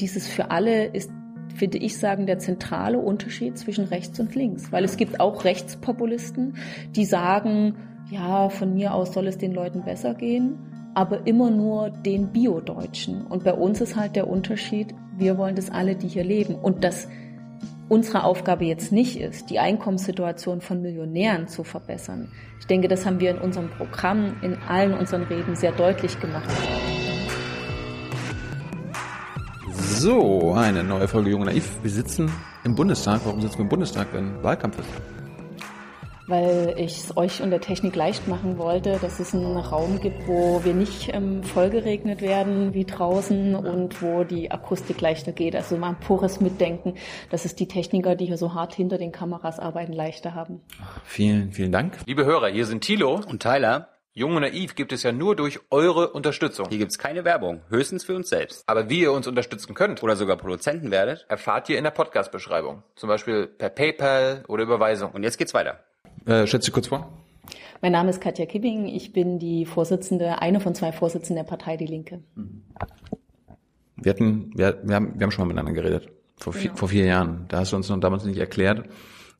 Dieses für alle ist finde ich sagen, der zentrale Unterschied zwischen rechts und links. Weil es gibt auch Rechtspopulisten, die sagen, ja, von mir aus soll es den Leuten besser gehen, aber immer nur den Bio-Deutschen. Und bei uns ist halt der Unterschied, wir wollen das alle, die hier leben. Und dass unsere Aufgabe jetzt nicht ist, die Einkommenssituation von Millionären zu verbessern. Ich denke, das haben wir in unserem Programm, in allen unseren Reden sehr deutlich gemacht. So, eine neue Folge Junge Naiv. Wir sitzen im Bundestag. Warum sitzen wir im Bundestag, wenn Wahlkampf ist? Weil ich es euch und der Technik leicht machen wollte, dass es einen Raum gibt, wo wir nicht ähm, vollgeregnet werden wie draußen und wo die Akustik leichter geht. Also mal ein pures Mitdenken, dass es die Techniker, die hier so hart hinter den Kameras arbeiten, leichter haben. Vielen, vielen Dank. Liebe Hörer, hier sind Thilo und Tyler. Jung und Naiv gibt es ja nur durch eure Unterstützung. Hier gibt's keine Werbung, höchstens für uns selbst. Aber wie ihr uns unterstützen könnt oder sogar Produzenten werdet, erfahrt ihr in der Podcast-Beschreibung. Zum Beispiel per PayPal oder Überweisung. Und jetzt geht's weiter. Äh, schätze kurz vor. Mein Name ist Katja Kibbing. Ich bin die Vorsitzende, eine von zwei Vorsitzenden der Partei Die Linke. Wir hatten, wir, wir, haben, wir haben schon mal miteinander geredet. Vor, genau. vier, vor vier Jahren. Da hast du uns noch damals nicht erklärt.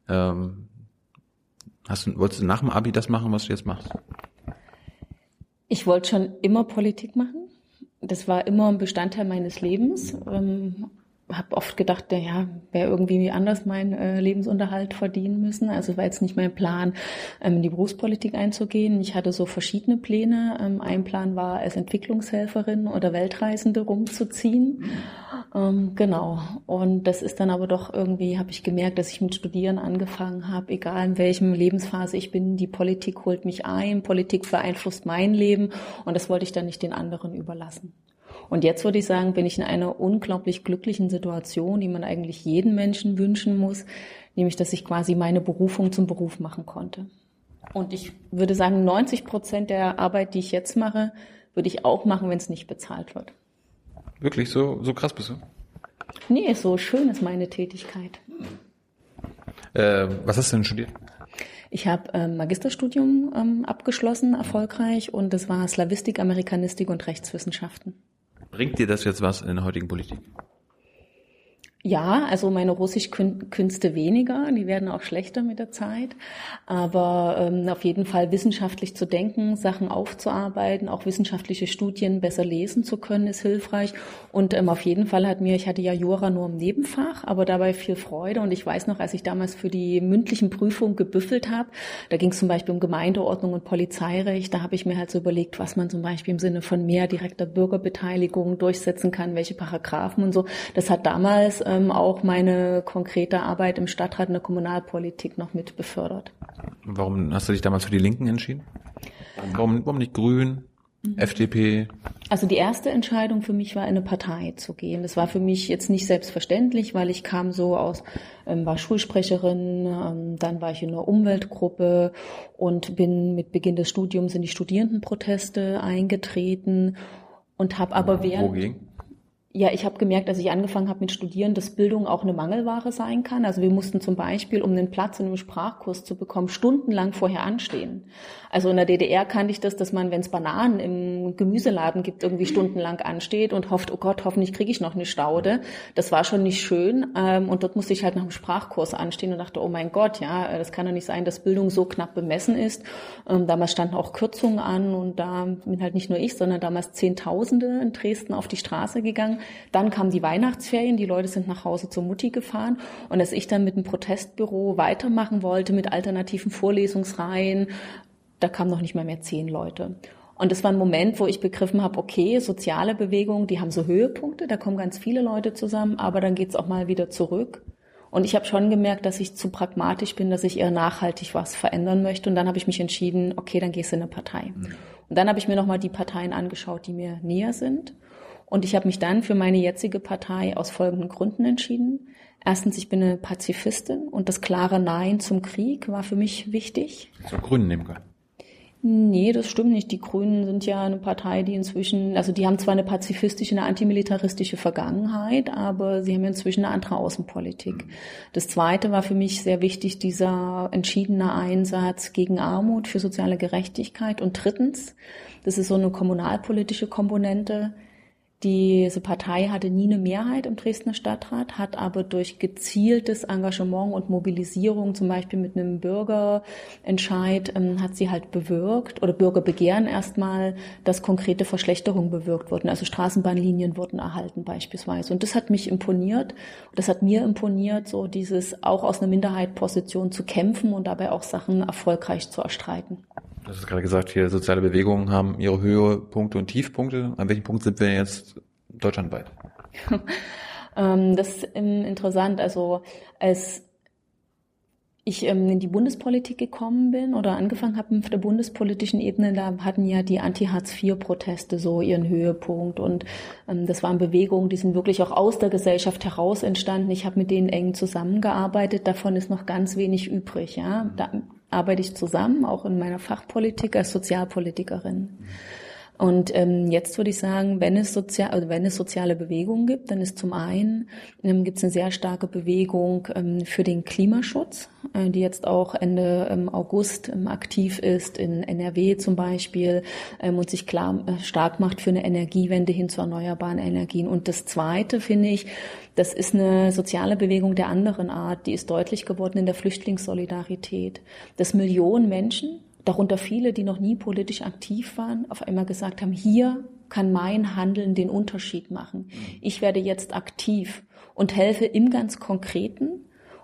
Ähm, hast du, wolltest du nach dem Abi das machen, was du jetzt machst? Ich wollte schon immer Politik machen. Das war immer ein Bestandteil meines Lebens. Ähm, habe oft gedacht, ja, wäre irgendwie anders mein äh, Lebensunterhalt verdienen müssen. Also war jetzt nicht mein Plan, ähm, in die Berufspolitik einzugehen. Ich hatte so verschiedene Pläne. Ähm, ein Plan war, als Entwicklungshelferin oder Weltreisende rumzuziehen. Ähm, genau. Und das ist dann aber doch irgendwie, habe ich gemerkt, dass ich mit Studieren angefangen habe, egal in welchem Lebensphase ich bin, die Politik holt mich ein, Politik beeinflusst mein Leben und das wollte ich dann nicht den anderen überlassen. Und jetzt würde ich sagen, bin ich in einer unglaublich glücklichen Situation, die man eigentlich jeden Menschen wünschen muss, nämlich dass ich quasi meine Berufung zum Beruf machen konnte. Und ich würde sagen, 90 Prozent der Arbeit, die ich jetzt mache, würde ich auch machen, wenn es nicht bezahlt wird. Wirklich? So, so krass bist du? Nee, so schön ist meine Tätigkeit. Äh, was hast du denn studiert? Ich habe ähm, Magisterstudium ähm, abgeschlossen, erfolgreich, und das war Slavistik, Amerikanistik und Rechtswissenschaften. Bringt dir das jetzt was in der heutigen Politik? Ja, also meine Russischkünste weniger, die werden auch schlechter mit der Zeit. Aber ähm, auf jeden Fall wissenschaftlich zu denken, Sachen aufzuarbeiten, auch wissenschaftliche Studien besser lesen zu können, ist hilfreich. Und ähm, auf jeden Fall hat mir, ich hatte ja Jura nur im Nebenfach, aber dabei viel Freude. Und ich weiß noch, als ich damals für die mündlichen Prüfungen gebüffelt habe, da ging es zum Beispiel um Gemeindeordnung und Polizeirecht, da habe ich mir halt so überlegt, was man zum Beispiel im Sinne von mehr direkter Bürgerbeteiligung durchsetzen kann, welche Paragraphen und so. Das hat damals ähm, auch meine konkrete Arbeit im Stadtrat in der Kommunalpolitik noch mit befördert. Warum hast du dich damals für die Linken entschieden? Warum, warum nicht Grün? Mhm. FDP? Also die erste Entscheidung für mich war, in eine Partei zu gehen. Das war für mich jetzt nicht selbstverständlich, weil ich kam so aus, ähm, war Schulsprecherin, ähm, dann war ich in einer Umweltgruppe und bin mit Beginn des Studiums in die Studierendenproteste eingetreten und habe aber während... Wogegen? Ja, ich habe gemerkt, als ich angefangen habe mit Studieren, dass Bildung auch eine Mangelware sein kann. Also wir mussten zum Beispiel, um einen Platz in einem Sprachkurs zu bekommen, stundenlang vorher anstehen. Also in der DDR kannte ich das, dass man, wenn es Bananen im Gemüseladen gibt, irgendwie stundenlang ansteht und hofft, oh Gott, hoffentlich kriege ich noch eine Staude. Das war schon nicht schön. Ähm, und dort musste ich halt nach dem Sprachkurs anstehen und dachte, oh mein Gott, ja, das kann doch nicht sein, dass Bildung so knapp bemessen ist. Ähm, damals standen auch Kürzungen an und da bin halt nicht nur ich, sondern damals Zehntausende in Dresden auf die Straße gegangen dann kamen die Weihnachtsferien, die Leute sind nach Hause zur Mutti gefahren und als ich dann mit dem Protestbüro weitermachen wollte mit alternativen Vorlesungsreihen, da kamen noch nicht mal mehr zehn Leute. Und das war ein Moment, wo ich begriffen habe, okay, soziale Bewegungen, die haben so Höhepunkte, da kommen ganz viele Leute zusammen, aber dann geht's auch mal wieder zurück. Und ich habe schon gemerkt, dass ich zu pragmatisch bin, dass ich eher nachhaltig was verändern möchte. Und dann habe ich mich entschieden, okay, dann gehst du in eine Partei. Mhm. Und dann habe ich mir nochmal die Parteien angeschaut, die mir näher sind. Und ich habe mich dann für meine jetzige Partei aus folgenden Gründen entschieden. Erstens, ich bin eine Pazifistin und das klare Nein zum Krieg war für mich wichtig. Zur Grünen nehmen können. Nee, das stimmt nicht. Die Grünen sind ja eine Partei, die inzwischen, also die haben zwar eine pazifistische, eine antimilitaristische Vergangenheit, aber sie haben inzwischen eine andere Außenpolitik. Das zweite war für mich sehr wichtig, dieser entschiedene Einsatz gegen Armut, für soziale Gerechtigkeit. Und drittens, das ist so eine kommunalpolitische Komponente, Diese Partei hatte nie eine Mehrheit im Dresdner Stadtrat, hat aber durch gezieltes Engagement und Mobilisierung, zum Beispiel mit einem Bürgerentscheid, ähm, hat sie halt bewirkt oder Bürgerbegehren erstmal, dass konkrete Verschlechterungen bewirkt wurden. Also Straßenbahnlinien wurden erhalten beispielsweise. Und das hat mich imponiert. Das hat mir imponiert, so dieses auch aus einer Minderheitposition zu kämpfen und dabei auch Sachen erfolgreich zu erstreiten. Du hast gerade gesagt, hier soziale Bewegungen haben ihre Höhepunkte und Tiefpunkte. An welchem Punkt sind wir jetzt deutschlandweit? Ähm, das ist interessant. Also als ich ähm, in die Bundespolitik gekommen bin oder angefangen habe auf der bundespolitischen Ebene, da hatten ja die Anti-Hartz-IV-Proteste so ihren Höhepunkt und ähm, das waren Bewegungen, die sind wirklich auch aus der Gesellschaft heraus entstanden. Ich habe mit denen eng zusammengearbeitet, davon ist noch ganz wenig übrig. Ja, arbeite ich zusammen, auch in meiner Fachpolitik als Sozialpolitikerin. Und ähm, jetzt würde ich sagen, wenn es, sozial, also wenn es soziale Bewegungen gibt, dann ist zum einen ähm, gibt es eine sehr starke Bewegung ähm, für den Klimaschutz, äh, die jetzt auch Ende ähm, August ähm, aktiv ist in NRW zum Beispiel ähm, und sich klar äh, stark macht für eine Energiewende hin zu erneuerbaren Energien. Und das Zweite finde ich, das ist eine soziale Bewegung der anderen Art, die ist deutlich geworden in der Flüchtlingssolidarität, dass Millionen Menschen darunter viele, die noch nie politisch aktiv waren, auf einmal gesagt haben, hier kann mein Handeln den Unterschied machen. Ich werde jetzt aktiv und helfe im ganz Konkreten.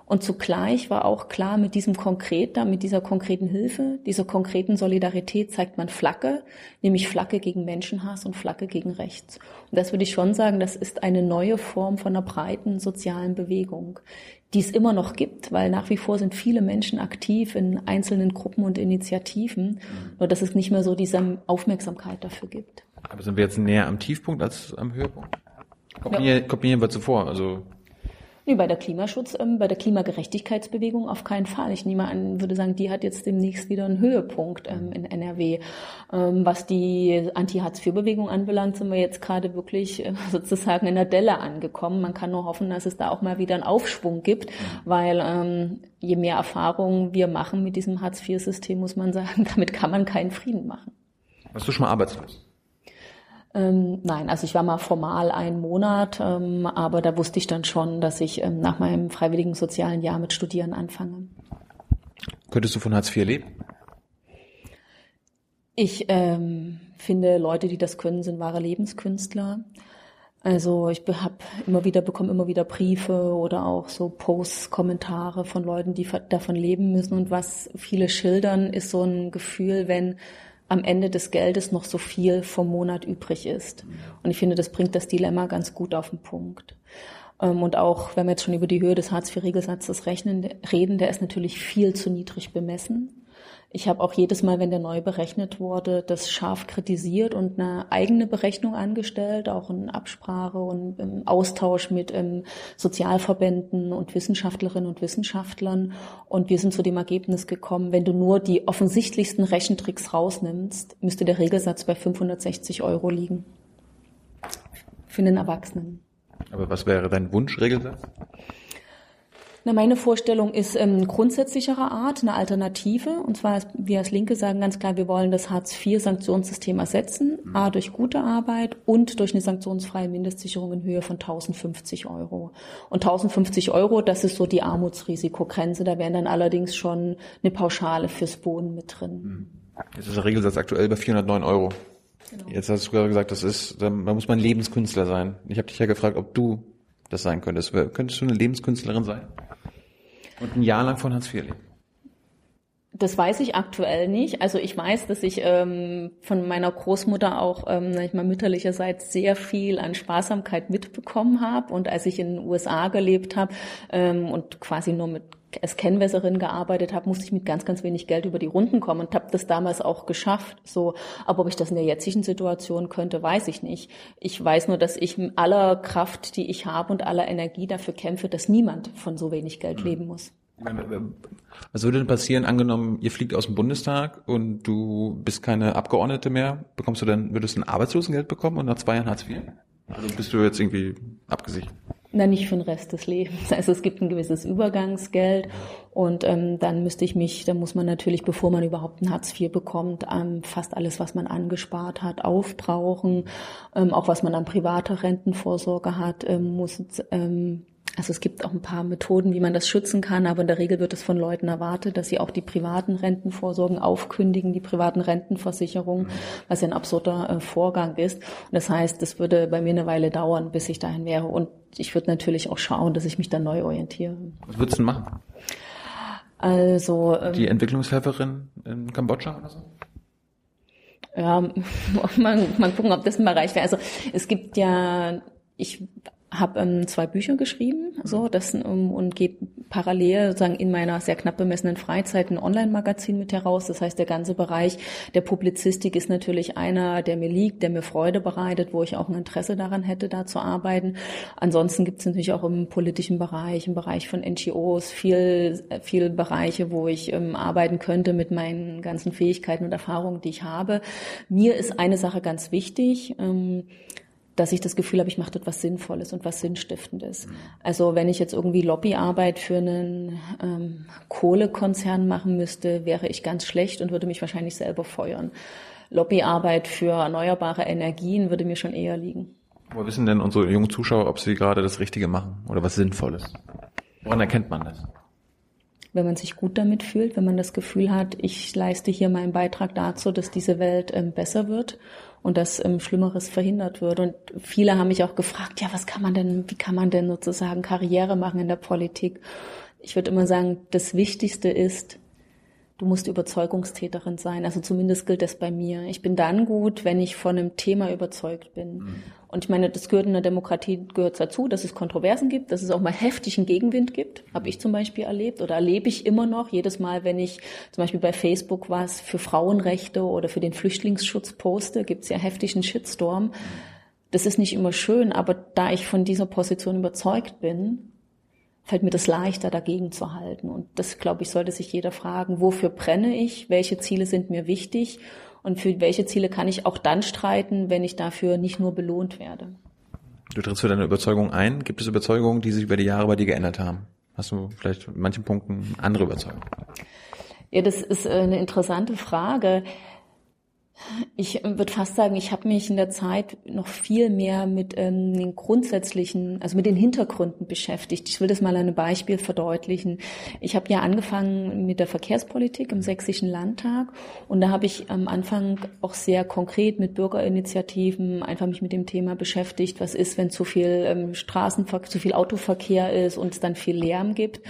Und zugleich war auch klar, mit diesem Konkreter, mit dieser konkreten Hilfe, dieser konkreten Solidarität zeigt man Flagge, nämlich Flagge gegen Menschenhass und Flagge gegen Rechts. Und das würde ich schon sagen, das ist eine neue Form von einer breiten sozialen Bewegung, die es immer noch gibt, weil nach wie vor sind viele Menschen aktiv in einzelnen Gruppen und Initiativen, nur dass es nicht mehr so diese Aufmerksamkeit dafür gibt. Aber sind wir jetzt näher am Tiefpunkt als am Höhepunkt? Kommt, ja. mir, kommt mir jedenfalls so vor. Also Nee, bei der Klimaschutz, ähm, bei der Klimagerechtigkeitsbewegung auf keinen Fall. Ich nehme an, würde sagen, die hat jetzt demnächst wieder einen Höhepunkt ähm, in NRW. Ähm, was die Anti-Hartz-IV-Bewegung anbelangt, sind wir jetzt gerade wirklich äh, sozusagen in der Delle angekommen. Man kann nur hoffen, dass es da auch mal wieder einen Aufschwung gibt, weil ähm, je mehr Erfahrungen wir machen mit diesem Hartz-IV-System, muss man sagen, damit kann man keinen Frieden machen. Warst du schon mal arbeitslos? Ähm, nein, also ich war mal formal einen Monat, ähm, aber da wusste ich dann schon, dass ich ähm, nach meinem freiwilligen sozialen Jahr mit Studieren anfange. Könntest du von Hartz IV leben? Ich ähm, finde, Leute, die das können, sind wahre Lebenskünstler. Also ich habe immer wieder bekomme immer wieder Briefe oder auch so Posts, Kommentare von Leuten, die davon leben müssen. Und was viele schildern, ist so ein Gefühl, wenn am Ende des Geldes noch so viel vom Monat übrig ist. Und ich finde, das bringt das Dilemma ganz gut auf den Punkt. Ähm, und auch, wenn wir jetzt schon über die Höhe des Hartz-IV-Regelsatzes rechnen, reden, der ist natürlich viel zu niedrig bemessen. Ich habe auch jedes Mal, wenn der neu berechnet wurde, das scharf kritisiert und eine eigene Berechnung angestellt, auch in Absprache und im Austausch mit ähm, Sozialverbänden und Wissenschaftlerinnen und Wissenschaftlern. Und wir sind zu dem Ergebnis gekommen, wenn du nur die offensichtlichsten Rechentricks rausnimmst, müsste der Regelsatz bei 560 Euro liegen. Für einen Erwachsenen. Aber was wäre dein Wunschregelsatz? Na, meine Vorstellung ist ähm, grundsätzlicherer Art, eine Alternative. Und zwar, wir als Linke sagen ganz klar, wir wollen das Hartz-IV-Sanktionssystem ersetzen. Mhm. A, durch gute Arbeit und durch eine sanktionsfreie Mindestsicherung in Höhe von 1050 Euro. Und 1050 Euro, das ist so die Armutsrisikogrenze. Da wären dann allerdings schon eine Pauschale fürs Wohnen mit drin. Mhm. Jetzt ist der Regelsatz aktuell bei 409 Euro. Genau. Jetzt hast du gerade gesagt, das ist, da muss man Lebenskünstler sein. Ich habe dich ja gefragt, ob du das sein könntest. Könntest du eine Lebenskünstlerin sein? Und ein Jahr lang von Hartz IV leben? Das weiß ich aktuell nicht. Also ich weiß, dass ich ähm, von meiner Großmutter auch, ähm, ich mal mütterlicherseits sehr viel an Sparsamkeit mitbekommen habe. Und als ich in den USA gelebt habe ähm, und quasi nur mit als Kennwässerin gearbeitet habe, musste ich mit ganz, ganz wenig Geld über die Runden kommen und habe das damals auch geschafft. So, aber ob ich das in der jetzigen Situation könnte, weiß ich nicht. Ich weiß nur, dass ich mit aller Kraft, die ich habe und aller Energie dafür kämpfe, dass niemand von so wenig Geld mhm. leben muss. Was würde denn passieren, angenommen, ihr fliegt aus dem Bundestag und du bist keine Abgeordnete mehr, bekommst du dann, würdest du ein Arbeitslosengeld bekommen und nach zwei Jahren Hartz IV? Also bist du jetzt irgendwie abgesichert? Na, nicht für den Rest des Lebens. Also es gibt ein gewisses Übergangsgeld und ähm, dann müsste ich mich, da muss man natürlich, bevor man überhaupt ein Hartz IV bekommt, ähm, fast alles, was man angespart hat, aufbrauchen. Ähm, auch was man an privater Rentenvorsorge hat, ähm, muss ähm, also es gibt auch ein paar Methoden, wie man das schützen kann, aber in der Regel wird es von Leuten erwartet, dass sie auch die privaten Rentenvorsorgen aufkündigen, die privaten Rentenversicherungen, was ja ein absurder äh, Vorgang ist. Und das heißt, es würde bei mir eine Weile dauern, bis ich dahin wäre. Und ich würde natürlich auch schauen, dass ich mich dann neu orientiere. Was würdest du machen? Also ähm, Die Entwicklungshelferin in Kambodscha oder so? Ja, mal, mal gucken, ob das ein Bereich wäre. Also es gibt ja, ich habe ähm, zwei Bücher geschrieben, so das um, und gebe parallel sozusagen in meiner sehr knapp bemessenen Freizeit ein Online-Magazin mit heraus. Das heißt, der ganze Bereich der Publizistik ist natürlich einer, der mir liegt, der mir Freude bereitet, wo ich auch ein Interesse daran hätte, da zu arbeiten. Ansonsten gibt es natürlich auch im politischen Bereich, im Bereich von NGOs viel, viel Bereiche, wo ich ähm, arbeiten könnte mit meinen ganzen Fähigkeiten und Erfahrungen, die ich habe. Mir ist eine Sache ganz wichtig. Ähm, dass ich das Gefühl habe, ich mache dort was Sinnvolles und was Sinnstiftendes. Also wenn ich jetzt irgendwie Lobbyarbeit für einen ähm, Kohlekonzern machen müsste, wäre ich ganz schlecht und würde mich wahrscheinlich selber feuern. Lobbyarbeit für erneuerbare Energien würde mir schon eher liegen. Woher wissen denn unsere jungen Zuschauer, ob sie gerade das Richtige machen oder was Sinnvolles? Woran erkennt man das? Wenn man sich gut damit fühlt, wenn man das Gefühl hat, ich leiste hier meinen Beitrag dazu, dass diese Welt ähm, besser wird und dass ähm, Schlimmeres verhindert wird. Und viele haben mich auch gefragt, ja, was kann man denn, wie kann man denn sozusagen Karriere machen in der Politik? Ich würde immer sagen, das Wichtigste ist, du musst Überzeugungstäterin sein. Also zumindest gilt das bei mir. Ich bin dann gut, wenn ich von einem Thema überzeugt bin. Mhm. Und ich meine, das gehört in der Demokratie gehört dazu, dass es Kontroversen gibt, dass es auch mal heftigen Gegenwind gibt. Habe ich zum Beispiel erlebt oder erlebe ich immer noch jedes Mal, wenn ich zum Beispiel bei Facebook was für Frauenrechte oder für den Flüchtlingsschutz poste, gibt es ja heftigen Shitstorm. Das ist nicht immer schön, aber da ich von dieser Position überzeugt bin, fällt mir das leichter, dagegen zu halten. Und das, glaube ich, sollte sich jeder fragen, wofür brenne ich, welche Ziele sind mir wichtig und für welche Ziele kann ich auch dann streiten, wenn ich dafür nicht nur belohnt werde. Du trittst für deine Überzeugung ein. Gibt es Überzeugungen, die sich über die Jahre bei dir geändert haben? Hast du vielleicht in manchen Punkten andere Überzeugungen? Ja, das ist äh, eine interessante Frage. Ich würde fast sagen, ich habe mich in der Zeit noch viel mehr mit ähm, den grundsätzlichen, also mit den Hintergründen beschäftigt. Ich will das mal an einem Beispiel verdeutlichen. Ich habe ja angefangen mit der Verkehrspolitik im Sächsischen Landtag und da habe ich am Anfang auch sehr konkret mit Bürgerinitiativen einfach mich mit dem Thema beschäftigt. Was ist, wenn zu viel ähm, Straßenverkehr, zu viel Autoverkehr ist und es dann viel Lärm gibt?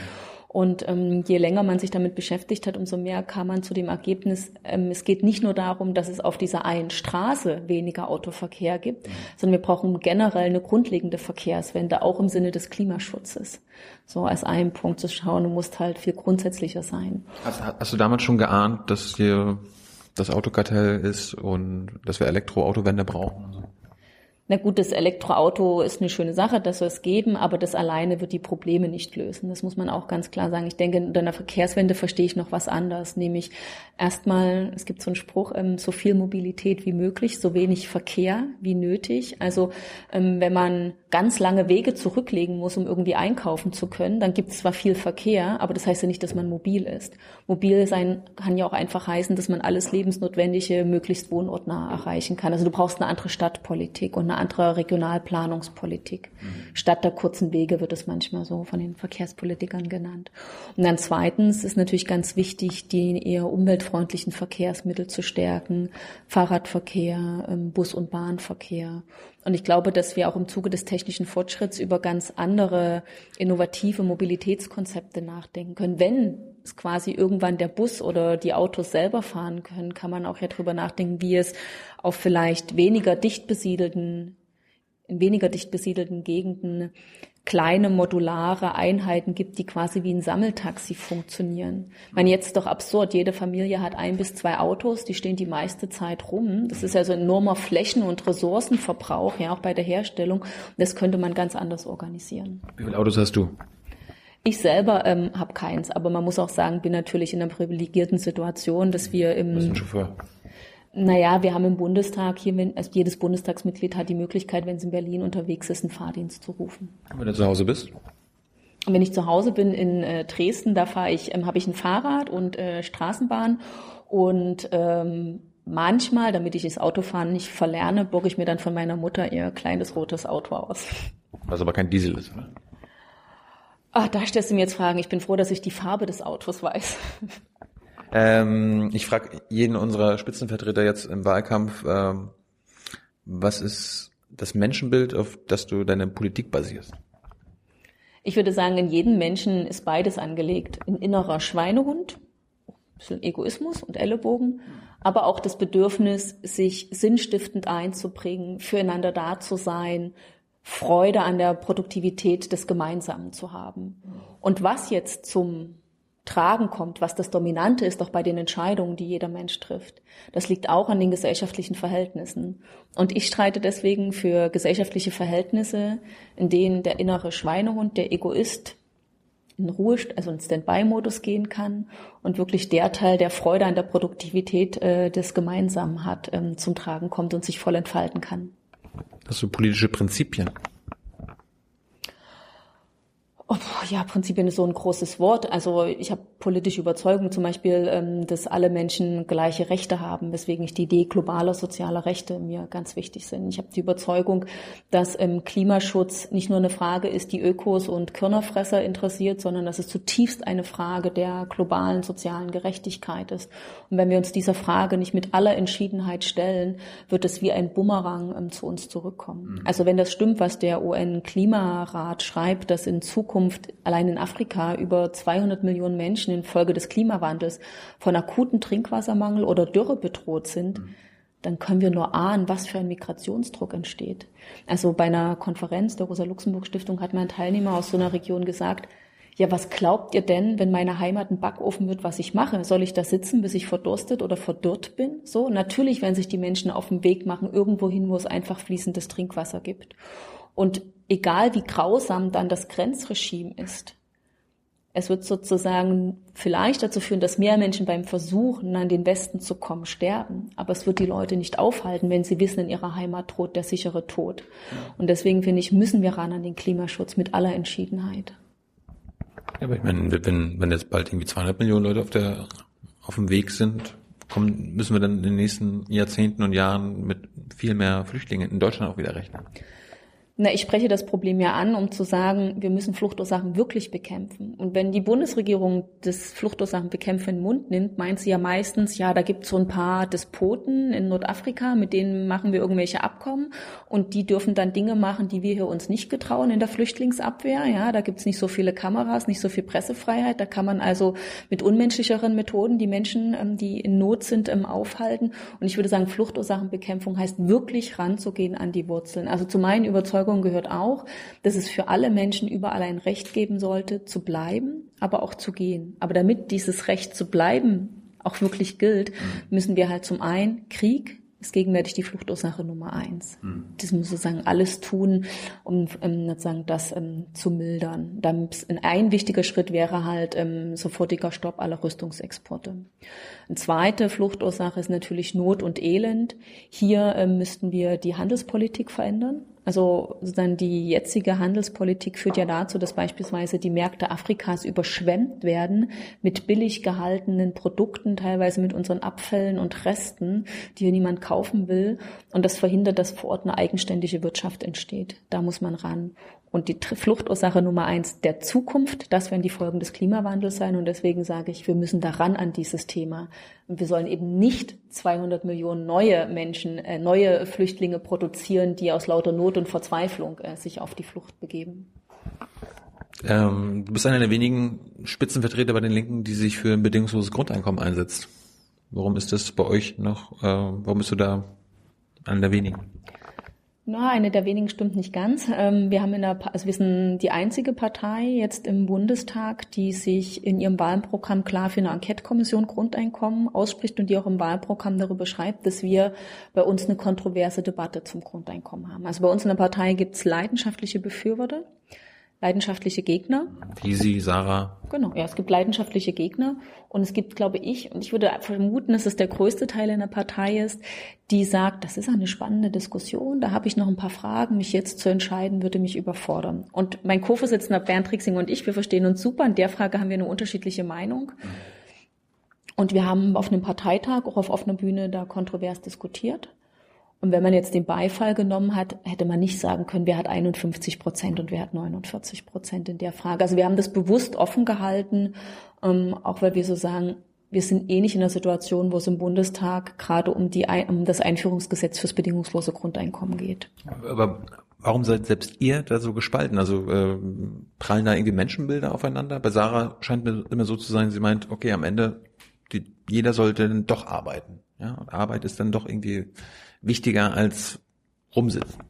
Und ähm, je länger man sich damit beschäftigt hat, umso mehr kam man zu dem Ergebnis, ähm, es geht nicht nur darum, dass es auf dieser einen Straße weniger Autoverkehr gibt, mhm. sondern wir brauchen generell eine grundlegende Verkehrswende, auch im Sinne des Klimaschutzes. So als einen Punkt zu schauen, du musst halt viel grundsätzlicher sein. Hast, hast du damals schon geahnt, dass hier das Autokartell ist und dass wir Elektroautowende brauchen? Na gut, das Elektroauto ist eine schöne Sache, das soll es geben, aber das alleine wird die Probleme nicht lösen. Das muss man auch ganz klar sagen. Ich denke, in einer Verkehrswende verstehe ich noch was anderes, nämlich erstmal, es gibt so einen Spruch, ähm, so viel Mobilität wie möglich, so wenig Verkehr wie nötig. Also ähm, wenn man ganz lange Wege zurücklegen muss, um irgendwie einkaufen zu können, dann gibt es zwar viel Verkehr, aber das heißt ja nicht, dass man mobil ist. Mobil sein kann ja auch einfach heißen, dass man alles Lebensnotwendige möglichst wohnortnah erreichen kann. Also du brauchst eine andere Stadtpolitik und eine andere Regionalplanungspolitik. Mhm. Statt der kurzen Wege wird es manchmal so von den Verkehrspolitikern genannt. Und dann zweitens ist natürlich ganz wichtig, die eher umweltfreundlichen Verkehrsmittel zu stärken, Fahrradverkehr, ähm, Bus- und Bahnverkehr. Und ich glaube, dass wir auch im Zuge des technischen Fortschritts über ganz andere innovative Mobilitätskonzepte nachdenken können. Wenn es quasi irgendwann der Bus oder die Autos selber fahren können, kann man auch ja drüber nachdenken, wie es auf vielleicht weniger dicht besiedelten, in weniger dicht besiedelten Gegenden kleine modulare Einheiten gibt, die quasi wie ein Sammeltaxi funktionieren. Ich meine, jetzt ist doch absurd. Jede Familie hat ein bis zwei Autos, die stehen die meiste Zeit rum. Das ist also enormer Flächen- und Ressourcenverbrauch, ja, auch bei der Herstellung. das könnte man ganz anders organisieren. Wie viele Autos hast du? Ich selber ähm, habe keins, aber man muss auch sagen, bin natürlich in einer privilegierten Situation, dass wir im... Was ist ein Chauffeur? Naja, wir haben im Bundestag hier, also jedes Bundestagsmitglied hat die Möglichkeit, wenn es in Berlin unterwegs ist, einen Fahrdienst zu rufen. Wenn du zu Hause bist? Und wenn ich zu Hause bin in äh, Dresden, da fahre ich, ähm, habe ich ein Fahrrad und äh, Straßenbahn und ähm, manchmal, damit ich das Autofahren nicht verlerne, borge ich mir dann von meiner Mutter ihr kleines rotes Auto aus. Was aber kein Diesel ist, oder? Ach, da stellst du mir jetzt Fragen. Ich bin froh, dass ich die Farbe des Autos weiß. Ähm, ich frage jeden unserer Spitzenvertreter jetzt im Wahlkampf, ähm, was ist das Menschenbild, auf das du deine Politik basierst? Ich würde sagen, in jedem Menschen ist beides angelegt. Ein innerer Schweinehund, ein bisschen Egoismus und Ellenbogen, aber auch das Bedürfnis, sich sinnstiftend einzubringen, füreinander da zu sein, Freude an der Produktivität des Gemeinsamen zu haben. Und was jetzt zum Tragen kommt, was das Dominante ist, auch bei den Entscheidungen, die jeder Mensch trifft. Das liegt auch an den gesellschaftlichen Verhältnissen. Und ich streite deswegen für gesellschaftliche Verhältnisse, in denen der innere Schweinehund, der Egoist in Ruhe, also in Standby-Modus gehen kann und wirklich der Teil, der Freude an der Produktivität äh, des Gemeinsamen hat, ähm, zum Tragen kommt und sich voll entfalten kann. Hast du politische Prinzipien? Oh, ja, Prinzipien ist so ein großes Wort. Also ich habe politische Überzeugung zum Beispiel, ähm, dass alle Menschen gleiche Rechte haben, weswegen ich die Idee globaler sozialer Rechte mir ganz wichtig sind. Ich habe die Überzeugung, dass ähm, Klimaschutz nicht nur eine Frage ist, die Ökos und Körnerfresser interessiert, sondern dass es zutiefst eine Frage der globalen sozialen Gerechtigkeit ist. Und wenn wir uns dieser Frage nicht mit aller Entschiedenheit stellen, wird es wie ein Bumerang ähm, zu uns zurückkommen. Mhm. Also wenn das stimmt, was der UN-Klimarat schreibt, dass in Zukunft Zukunft allein in Afrika über 200 Millionen Menschen infolge des Klimawandels von akuten Trinkwassermangel oder Dürre bedroht sind, mhm. dann können wir nur ahnen, was für ein Migrationsdruck entsteht. Also bei einer Konferenz der Rosa-Luxemburg-Stiftung hat mein Teilnehmer aus so einer Region gesagt, ja, was glaubt ihr denn, wenn meine Heimat ein Backofen wird, was ich mache? Soll ich da sitzen, bis ich verdurstet oder verdürrt bin? So, natürlich werden sich die Menschen auf den Weg machen, irgendwo hin, wo es einfach fließendes Trinkwasser gibt. Und egal wie grausam dann das Grenzregime ist, es wird sozusagen vielleicht dazu führen, dass mehr Menschen beim Versuchen, an den Westen zu kommen, sterben. Aber es wird die Leute nicht aufhalten, wenn sie wissen, in ihrer Heimat droht der sichere Tod. Und deswegen finde ich, müssen wir ran an den Klimaschutz mit aller Entschiedenheit. Ja, aber ich meine, wenn, wenn jetzt bald irgendwie 200 Millionen Leute auf der, auf dem Weg sind, kommen, müssen wir dann in den nächsten Jahrzehnten und Jahren mit viel mehr Flüchtlingen in Deutschland auch wieder rechnen. Na, ich spreche das Problem ja an, um zu sagen, wir müssen Fluchtursachen wirklich bekämpfen. Und wenn die Bundesregierung das Fluchtursachenbekämpfen in den Mund nimmt, meint sie ja meistens, ja, da gibt es so ein paar Despoten in Nordafrika, mit denen machen wir irgendwelche Abkommen und die dürfen dann Dinge machen, die wir hier uns nicht getrauen in der Flüchtlingsabwehr. Ja, da gibt es nicht so viele Kameras, nicht so viel Pressefreiheit. Da kann man also mit unmenschlicheren Methoden die Menschen, ähm, die in Not sind, ähm, aufhalten. Und ich würde sagen, Fluchtursachenbekämpfung heißt wirklich ranzugehen an die Wurzeln. Also zu meinen Überzeugungen Überzeugung gehört auch, dass es für alle Menschen überall ein Recht geben sollte, zu bleiben, aber auch zu gehen. Aber damit dieses Recht zu bleiben auch wirklich gilt, mhm. müssen wir halt zum einen Krieg, ist gegenwärtig die Fluchtursache Nummer eins. Mhm. Das muss sozusagen alles tun, um ähm, sozusagen das ähm, zu mildern. Dann ein wichtiger Schritt wäre halt ähm, sofortiger Stopp aller Rüstungsexporte. Eine zweite Fluchtursache ist natürlich Not und Elend. Hier ähm, müssten wir die Handelspolitik verändern. Also sozusagen die jetzige Handelspolitik führt ja dazu, dass beispielsweise die Märkte Afrikas überschwemmt werden mit billig gehaltenen Produkten, teilweise mit unseren Abfällen und Resten, die hier niemand kaufen will. Und das verhindert, dass vor Ort eine eigenständige Wirtschaft entsteht. Da muss man ran. Und die Fluchtursache Nummer eins der Zukunft, das werden die Folgen des Klimawandels sein. Und deswegen sage ich, wir müssen daran an dieses Thema. Wir sollen eben nicht 200 Millionen neue Menschen, äh, neue Flüchtlinge produzieren, die aus lauter Not und Verzweiflung äh, sich auf die Flucht begeben. Ähm, du bist einer der wenigen Spitzenvertreter bei den Linken, die sich für ein bedingungsloses Grundeinkommen einsetzt. Warum ist das bei euch noch, äh, warum bist du da einer der wenigen? Na, eine der wenigen stimmt nicht ganz. Ähm, wir haben in der, also wir sind die einzige Partei jetzt im Bundestag, die sich in ihrem Wahlprogramm klar für eine Enquete-Kommission Grundeinkommen ausspricht und die auch im Wahlprogramm darüber schreibt, dass wir bei uns eine kontroverse Debatte zum Grundeinkommen haben. Also bei uns in der Partei gibt es leidenschaftliche Befürworter. Leidenschaftliche Gegner. Wie Sie, Sarah. Genau, ja, es gibt leidenschaftliche Gegner und es gibt, glaube ich, und ich würde vermuten, dass es der größte Teil in der Partei ist, die sagt, das ist eine spannende Diskussion, da habe ich noch ein paar Fragen, mich jetzt zu entscheiden, würde mich überfordern. Und mein Co-Vorsitzender Bernd Rixing und ich, wir verstehen uns super, in der Frage haben wir eine unterschiedliche Meinung. Und wir haben auf einem Parteitag, auch auf offener Bühne, da kontrovers diskutiert. Und wenn man jetzt den Beifall genommen hat, hätte man nicht sagen können, wer hat 51 Prozent und wer hat 49 Prozent in der Frage. Also wir haben das bewusst offen gehalten, ähm, auch weil wir so sagen, wir sind eh nicht in der Situation, wo es im Bundestag gerade um, die, um das Einführungsgesetz fürs bedingungslose Grundeinkommen geht. Aber warum seid selbst ihr da so gespalten? Also äh, prallen da irgendwie Menschenbilder aufeinander? Bei Sarah scheint mir immer so zu sein, sie meint, okay, am Ende, die, jeder sollte dann doch arbeiten. Ja, und Arbeit ist dann doch irgendwie wichtiger als rumsitzen?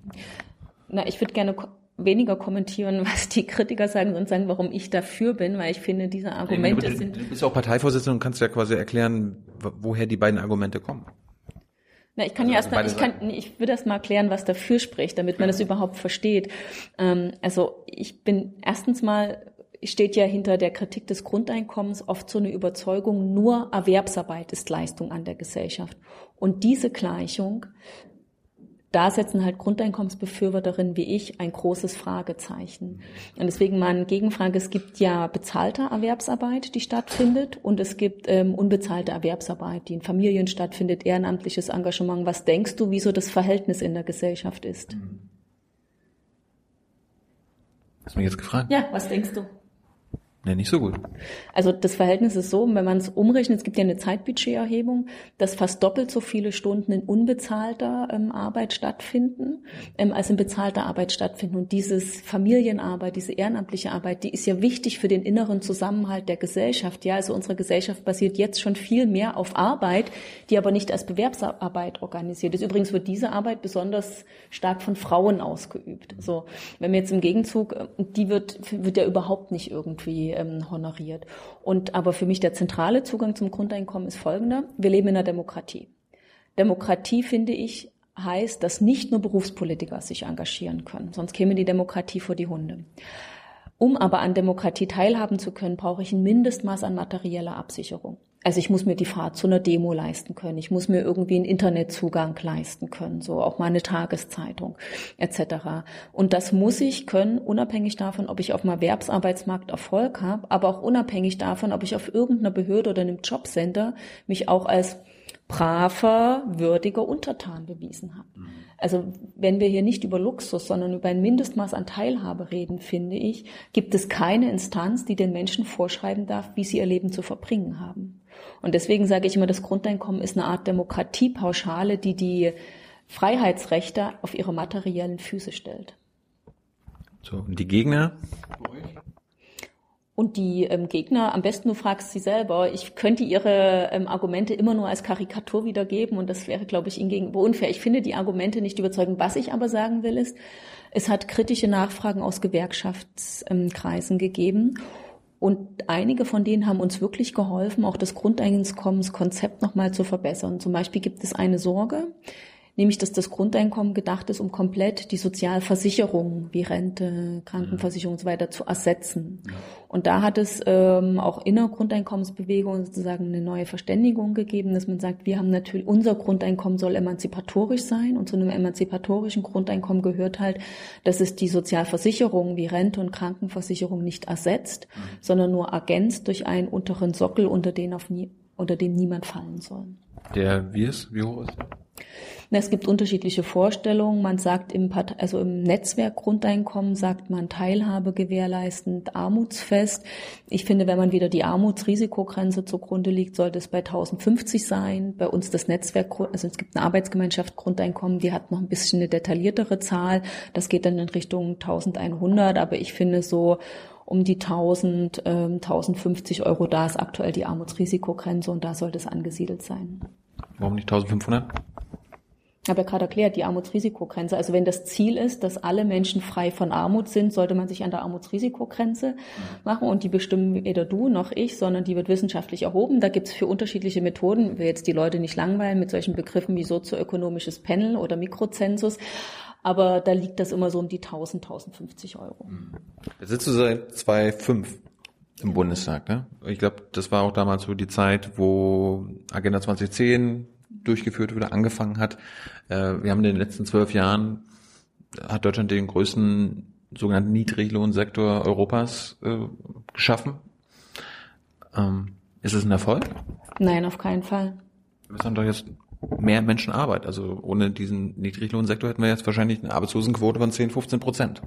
Na, ich würde gerne weniger kommentieren, was die Kritiker sagen, und sagen, warum ich dafür bin, weil ich finde, diese Argumente du, sind. Du bist auch Parteivorsitzende und kannst ja quasi erklären, woher die beiden Argumente kommen. Na, ich kann also ja erstmal, ich kann, ich würde erst mal erklären, was dafür spricht, damit man das überhaupt versteht. Ähm, also ich bin erstens mal steht ja hinter der Kritik des Grundeinkommens oft so eine Überzeugung, nur Erwerbsarbeit ist Leistung an der Gesellschaft. Und diese Gleichung, da setzen halt Grundeinkommensbefürworterinnen wie ich ein großes Fragezeichen. Und deswegen mal eine Gegenfrage, es gibt ja bezahlte Erwerbsarbeit, die stattfindet, und es gibt ähm, unbezahlte Erwerbsarbeit, die in Familien stattfindet, ehrenamtliches Engagement. Was denkst du, wieso das Verhältnis in der Gesellschaft ist? Hast du mich jetzt gefragt? Ja, was denkst du? Ja, nicht so gut. Also das Verhältnis ist so, wenn man es umrechnet, es gibt ja eine Zeitbudgeterhebung, dass fast doppelt so viele Stunden in unbezahlter ähm, Arbeit stattfinden, ähm, als in bezahlter Arbeit stattfinden. Und dieses Familienarbeit, diese ehrenamtliche Arbeit, die ist ja wichtig für den inneren Zusammenhalt der Gesellschaft. Ja, also unsere Gesellschaft basiert jetzt schon viel mehr auf Arbeit, die aber nicht als Bewerbsarbeit organisiert ist. Übrigens wird diese Arbeit besonders stark von Frauen ausgeübt. So, wenn wir jetzt im Gegenzug, äh, die wird, wird ja überhaupt nicht irgendwie ähm, honoriert. Und aber für mich der zentrale Zugang zum Grundeinkommen ist folgender. Wir leben in einer Demokratie. Demokratie, finde ich, heißt, dass nicht nur Berufspolitiker sich engagieren können, sonst käme die Demokratie vor die Hunde. Um aber an Demokratie teilhaben zu können, brauche ich ein Mindestmaß an materieller Absicherung. Also ich muss mir die Fahrt zu einer Demo leisten können. Ich muss mir irgendwie einen Internetzugang leisten können, so auch mal eine Tageszeitung etc. Und das muss ich können, unabhängig davon, ob ich auf dem Erwerbsarbeitsmarkt Erfolg habe, aber auch unabhängig davon, ob ich auf irgendeiner Behörde oder einem Jobcenter mich auch als braver, würdiger Untertan bewiesen habe. Mhm. Also wenn wir hier nicht über Luxus, sondern über ein Mindestmaß an Teilhabe reden, finde ich, gibt es keine Instanz, die den Menschen vorschreiben darf, wie sie ihr Leben zu verbringen haben. Und deswegen sage ich immer, das Grundeinkommen ist eine Art Demokratiepauschale, die die Freiheitsrechte auf ihre materiellen Füße stellt. So, und die Gegner? Und die ähm, Gegner, am besten du fragst sie selber. Ich könnte ihre ähm, Argumente immer nur als Karikatur wiedergeben und das wäre, glaube ich, ihnen gegenüber unfair. Ich finde die Argumente nicht überzeugend. Was ich aber sagen will, ist, es hat kritische Nachfragen aus Gewerkschaftskreisen gegeben. Und einige von denen haben uns wirklich geholfen, auch das Grundeinkommenskonzept nochmal zu verbessern. Zum Beispiel gibt es eine Sorge, nämlich dass das Grundeinkommen gedacht ist, um komplett die Sozialversicherung wie Rente, Krankenversicherung und so weiter zu ersetzen. Und da hat es ähm, auch in der Grundeinkommensbewegung sozusagen eine neue Verständigung gegeben, dass man sagt, wir haben natürlich, unser Grundeinkommen soll emanzipatorisch sein und zu einem emanzipatorischen Grundeinkommen gehört halt, dass es die Sozialversicherung wie Rente und Krankenversicherung nicht ersetzt, mhm. sondern nur ergänzt durch einen unteren Sockel, unter den auf nie, unter dem niemand fallen soll. Der wie ist? Wie hoch ist der? Es gibt unterschiedliche Vorstellungen. Man sagt im, Part also im Netzwerk Grundeinkommen sagt man Teilhabe gewährleistend, armutsfest. Ich finde, wenn man wieder die Armutsrisikogrenze zugrunde liegt, sollte es bei 1050 sein. Bei uns das Netzwerk, also es gibt eine Arbeitsgemeinschaft Grundeinkommen, die hat noch ein bisschen eine detailliertere Zahl. Das geht dann in Richtung 1100. Aber ich finde so um die 1000, äh, 1050 Euro, da ist aktuell die Armutsrisikogrenze und da sollte es angesiedelt sein. Warum nicht 1500? Ich habe ja gerade erklärt, die Armutsrisikogrenze. Also wenn das Ziel ist, dass alle Menschen frei von Armut sind, sollte man sich an der Armutsrisikogrenze machen und die bestimmen weder du noch ich, sondern die wird wissenschaftlich erhoben. Da gibt es für unterschiedliche Methoden, ich will jetzt die Leute nicht langweilen mit solchen Begriffen wie sozioökonomisches Panel oder Mikrozensus. aber da liegt das immer so um die 1000, 1050 Euro. Jetzt sitzt du seit 2005 im Bundestag, ne? Ich glaube, das war auch damals so die Zeit, wo Agenda 2010 durchgeführt wurde, angefangen hat. Äh, wir haben in den letzten zwölf Jahren, hat Deutschland den größten sogenannten Niedriglohnsektor Europas äh, geschaffen. Ähm, ist es ein Erfolg? Nein, auf keinen Fall. Wir haben doch jetzt mehr Menschen Arbeit. Also ohne diesen Niedriglohnsektor hätten wir jetzt wahrscheinlich eine Arbeitslosenquote von 10, 15 Prozent.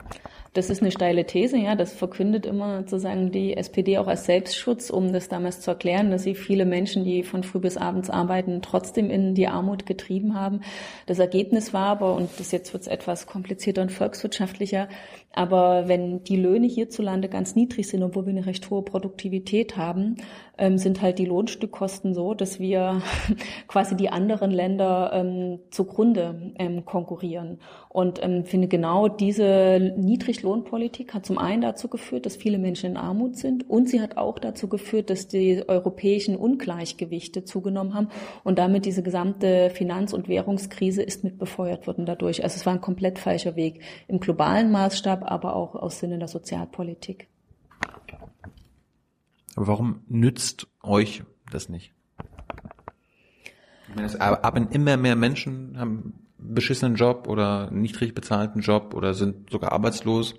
Das ist eine steile These, ja. Das verkündet immer sozusagen die SPD auch als Selbstschutz, um das damals zu erklären, dass sie viele Menschen, die von früh bis abends arbeiten, trotzdem in die Armut getrieben haben. Das Ergebnis war aber, und das jetzt wird es etwas komplizierter und volkswirtschaftlicher, aber wenn die Löhne hierzulande ganz niedrig sind, obwohl wir eine recht hohe Produktivität haben, ähm, sind halt die Lohnstückkosten so, dass wir quasi die anderen Länder ähm, zugrunde ähm, konkurrieren. Und ähm, finde genau diese Niedriglohnpolitik hat zum einen dazu geführt, dass viele Menschen in Armut sind und sie hat auch dazu geführt, dass die europäischen Ungleichgewichte zugenommen haben und damit diese gesamte Finanz- und Währungskrise ist mit befeuert worden dadurch. Also es war ein komplett falscher Weg im globalen Maßstab, aber auch aus Sinne der Sozialpolitik. Aber warum nützt euch das nicht? Ich meine, es arbeiten immer mehr Menschen, haben einen beschissenen Job oder einen niedrig bezahlten Job oder sind sogar arbeitslos.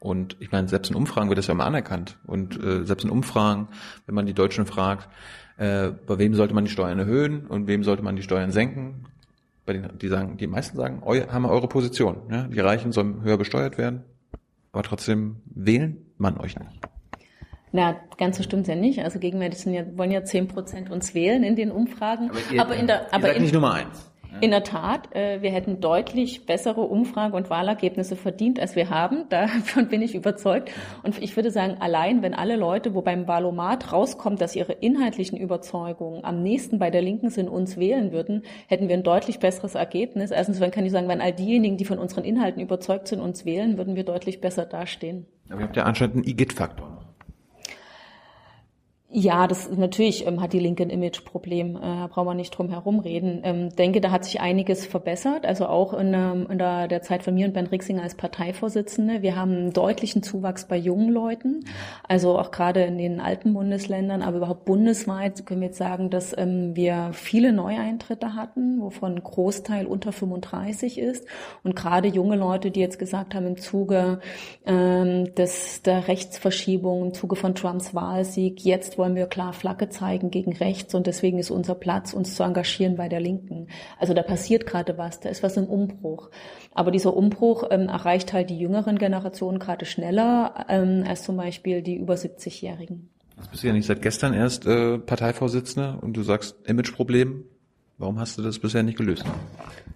Und ich meine, selbst in Umfragen wird das ja immer anerkannt. Und äh, selbst in Umfragen, wenn man die Deutschen fragt, äh, bei wem sollte man die Steuern erhöhen und wem sollte man die Steuern senken, bei den, die sagen, die meisten sagen, eu, haben wir eure Position. Ja? Die Reichen sollen höher besteuert werden, aber trotzdem wählen man euch nicht. Na, ganz so stimmt's ja nicht. Also gegenwärtig sind ja, wollen ja zehn Prozent uns wählen in den Umfragen. Aber, ihr, aber in der, aber in, nicht Nummer eins. in der Tat, äh, wir hätten deutlich bessere Umfrage- und Wahlergebnisse verdient, als wir haben. Davon bin ich überzeugt. Und ich würde sagen, allein wenn alle Leute, wo beim Wahlomat rauskommt, dass ihre inhaltlichen Überzeugungen am nächsten bei der Linken sind, uns wählen würden, hätten wir ein deutlich besseres Ergebnis. Erstens kann ich sagen, wenn all diejenigen, die von unseren Inhalten überzeugt sind, uns wählen, würden wir deutlich besser dastehen. Aber ihr habt ja anscheinend einen IGIT-Faktor. Ja, das natürlich ähm, hat die Linke ein Imageproblem, äh, brauchen wir nicht drum herum reden. Ähm, denke, da hat sich einiges verbessert, also auch in, ähm, in der, der Zeit von mir und Bernd Rixinger als Parteivorsitzende. Wir haben einen deutlichen Zuwachs bei jungen Leuten, also auch gerade in den alten Bundesländern, aber überhaupt bundesweit können wir jetzt sagen, dass ähm, wir viele Neueintritte hatten, wovon ein Großteil unter 35 ist und gerade junge Leute, die jetzt gesagt haben, im Zuge ähm, des, der Rechtsverschiebung, im Zuge von Trumps Wahlsieg, jetzt wollen wir klar Flagge zeigen gegen rechts und deswegen ist unser Platz, uns zu engagieren bei der Linken. Also da passiert gerade was, da ist was im Umbruch. Aber dieser Umbruch ähm, erreicht halt die jüngeren Generationen gerade schneller ähm, als zum Beispiel die über 70-Jährigen. Jetzt bist du ja nicht seit gestern erst äh, Parteivorsitzende und du sagst Imageproblem. Warum hast du das bisher nicht gelöst?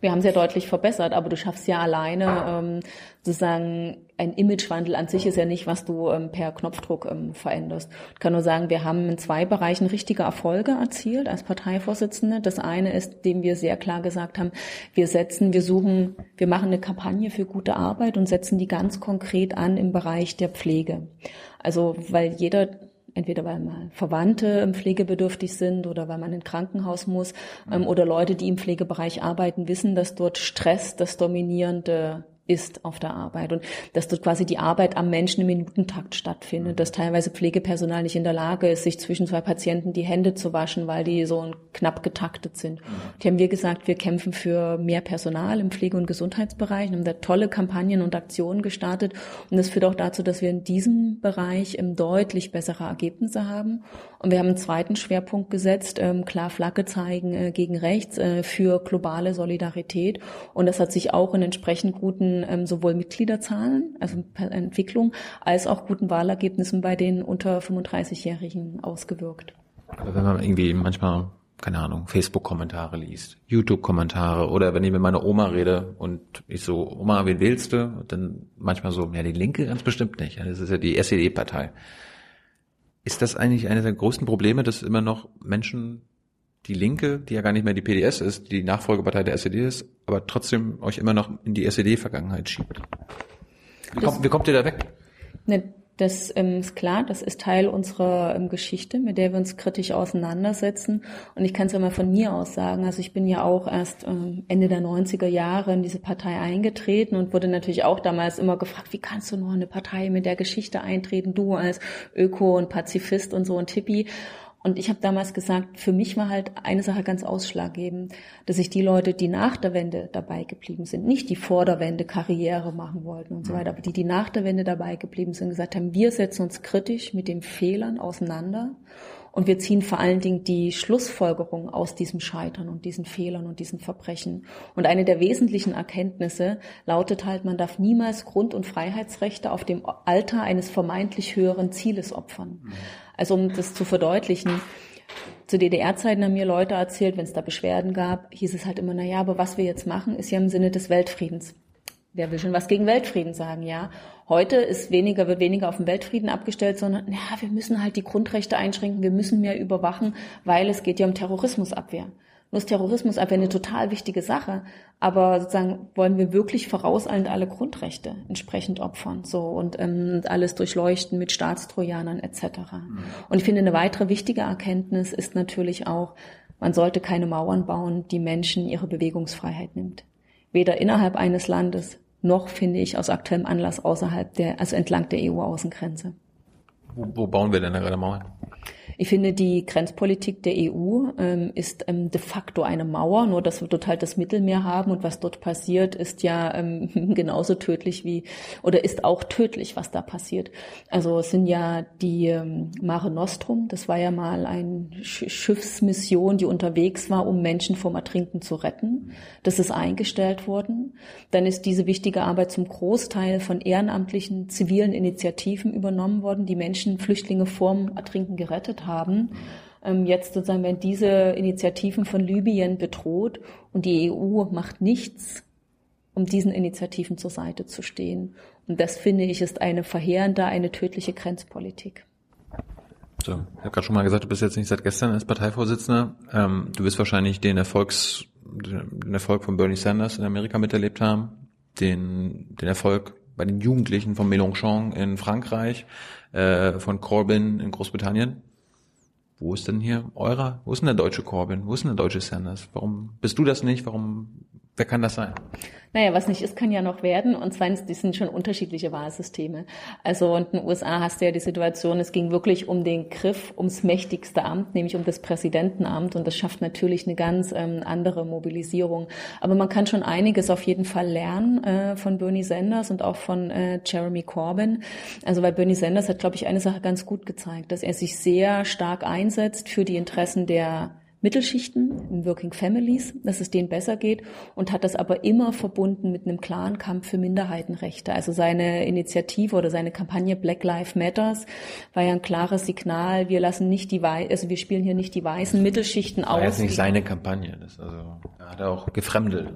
Wir haben sehr deutlich verbessert, aber du schaffst ja alleine ähm, sozusagen ein Imagewandel an sich ist ja nicht, was du ähm, per Knopfdruck ähm, veränderst. Ich kann nur sagen, wir haben in zwei Bereichen richtige Erfolge erzielt als Parteivorsitzende. Das eine ist, dem wir sehr klar gesagt haben, wir setzen, wir suchen, wir machen eine Kampagne für gute Arbeit und setzen die ganz konkret an im Bereich der Pflege. Also weil jeder entweder weil mal Verwandte pflegebedürftig sind oder weil man in Krankenhaus muss ähm, oder Leute, die im Pflegebereich arbeiten, wissen, dass dort Stress das dominierende ist auf der Arbeit und dass dort quasi die Arbeit am Menschen im Minutentakt stattfindet, dass teilweise Pflegepersonal nicht in der Lage ist, sich zwischen zwei Patienten die Hände zu waschen, weil die so knapp getaktet sind. Die haben wir gesagt, wir kämpfen für mehr Personal im Pflege- und Gesundheitsbereich und haben da tolle Kampagnen und Aktionen gestartet und das führt auch dazu, dass wir in diesem Bereich ähm, deutlich bessere Ergebnisse haben. Und wir haben einen zweiten Schwerpunkt gesetzt, ähm, klar Flagge zeigen äh, gegen rechts äh, für globale Solidarität. Und das hat sich auch in entsprechend guten ähm, sowohl Mitgliederzahlen, also Entwicklung, als auch guten Wahlergebnissen bei den unter 35-Jährigen ausgewirkt. Aber wenn man irgendwie manchmal, keine Ahnung, Facebook-Kommentare liest, YouTube-Kommentare oder wenn ich mit meiner Oma rede und ich so, Oma, wen wählst du? dann manchmal so, ja, die Linke ganz bestimmt nicht. Das ist ja die SED-Partei. Ist das eigentlich eines der größten Probleme, dass immer noch Menschen die Linke, die ja gar nicht mehr die PDS ist, die Nachfolgepartei der SED ist, aber trotzdem euch immer noch in die SED-Vergangenheit schiebt. Wie, kommt, wie kommt ihr da weg? Ne, Das ähm, ist klar, das ist Teil unserer ähm, Geschichte, mit der wir uns kritisch auseinandersetzen. Und ich kann es ja mal von mir aus sagen. Also ich bin ja auch erst ähm, Ende der 90er Jahre in diese Partei eingetreten und wurde natürlich auch damals immer gefragt, wie kannst du nur eine Partei mit der Geschichte eintreten, du als Öko und Pazifist und so und Tippi. Und ich habe damals gesagt, für mich war halt eine Sache ganz ausschlaggebend, dass sich die Leute, die nach der Wende dabei geblieben sind, nicht die vor der Wende Karriere machen wollten und so weiter, aber die, die nach der Wende dabei geblieben sind, gesagt haben, wir setzen uns kritisch mit den Fehlern auseinander und wir ziehen vor allen Dingen die Schlussfolgerung aus diesem Scheitern und diesen Fehlern und diesen Verbrechen. Und eine der wesentlichen Erkenntnisse lautet halt, man darf niemals Grund- und Freiheitsrechte auf dem Alter eines vermeintlich höheren Zieles opfern. Also um das zu verdeutlichen, zu DDR-Zeiten haben mir Leute erzählt, wenn es da Beschwerden gab, hieß es halt immer, na ja, aber was wir jetzt machen, ist ja im Sinne des Weltfriedens. Wer will schon was gegen Weltfrieden sagen, ja? Heute ist weniger, wird weniger auf den Weltfrieden abgestellt, sondern, ja, wir müssen halt die Grundrechte einschränken, wir müssen mehr überwachen, weil es geht ja um Terrorismusabwehr. Nur ist Terrorismusabwehr eine total wichtige Sache, aber sozusagen wollen wir wirklich vorauseilend alle Grundrechte entsprechend opfern, so und ähm, alles durchleuchten mit Staatstrojanern etc. Mhm. Und ich finde, eine weitere wichtige Erkenntnis ist natürlich auch, man sollte keine Mauern bauen, die Menschen ihre Bewegungsfreiheit nimmt. Weder innerhalb eines Landes noch finde ich aus aktuellem Anlass außerhalb der, also entlang der EU-Außengrenze. Wo, wo bauen wir denn eine Mauer? Ich finde, die Grenzpolitik der EU ähm, ist ähm, de facto eine Mauer, nur dass wir dort halt das Mittelmeer haben und was dort passiert, ist ja ähm, genauso tödlich wie oder ist auch tödlich, was da passiert. Also es sind ja die ähm, Mare Nostrum, das war ja mal eine Sch Schiffsmission, die unterwegs war, um Menschen vom Ertrinken zu retten. Das ist eingestellt worden. Dann ist diese wichtige Arbeit zum Großteil von ehrenamtlichen zivilen Initiativen übernommen worden, die Menschen, Flüchtlinge vorm Ertrinken gerettet haben. Ähm, jetzt sozusagen werden diese Initiativen von Libyen bedroht und die EU macht nichts, um diesen Initiativen zur Seite zu stehen. Und das finde ich ist eine verheerende, eine tödliche Grenzpolitik. So, ich habe gerade schon mal gesagt, du bist jetzt nicht seit gestern als Parteivorsitzender. Ähm, du wirst wahrscheinlich den Erfolgs, den Erfolg von Bernie Sanders in Amerika miterlebt haben, den, den Erfolg bei den Jugendlichen von Mélenchon in Frankreich, äh, von Corbyn in Großbritannien. Wo ist denn hier eurer? Wo ist denn der deutsche Corbyn? Wo ist denn der deutsche Sanders? Warum bist du das nicht? Warum Wer kann das sein? Naja, was nicht ist, kann ja noch werden. Und zweitens, die sind schon unterschiedliche Wahlsysteme. Also und in den USA hast du ja die Situation, es ging wirklich um den Griff, ums mächtigste Amt, nämlich um das Präsidentenamt. Und das schafft natürlich eine ganz ähm, andere Mobilisierung. Aber man kann schon einiges auf jeden Fall lernen äh, von Bernie Sanders und auch von äh, Jeremy Corbyn. Also weil Bernie Sanders hat, glaube ich, eine Sache ganz gut gezeigt, dass er sich sehr stark einsetzt für die Interessen der Mittelschichten, in Working Families, dass es denen besser geht und hat das aber immer verbunden mit einem klaren Kampf für Minderheitenrechte. Also seine Initiative oder seine Kampagne Black Lives Matters war ja ein klares Signal, wir lassen nicht die Wei also wir spielen hier nicht die weißen Mittelschichten aus. Das war jetzt nicht seine Kampagne, das also, er hat auch gefremdet.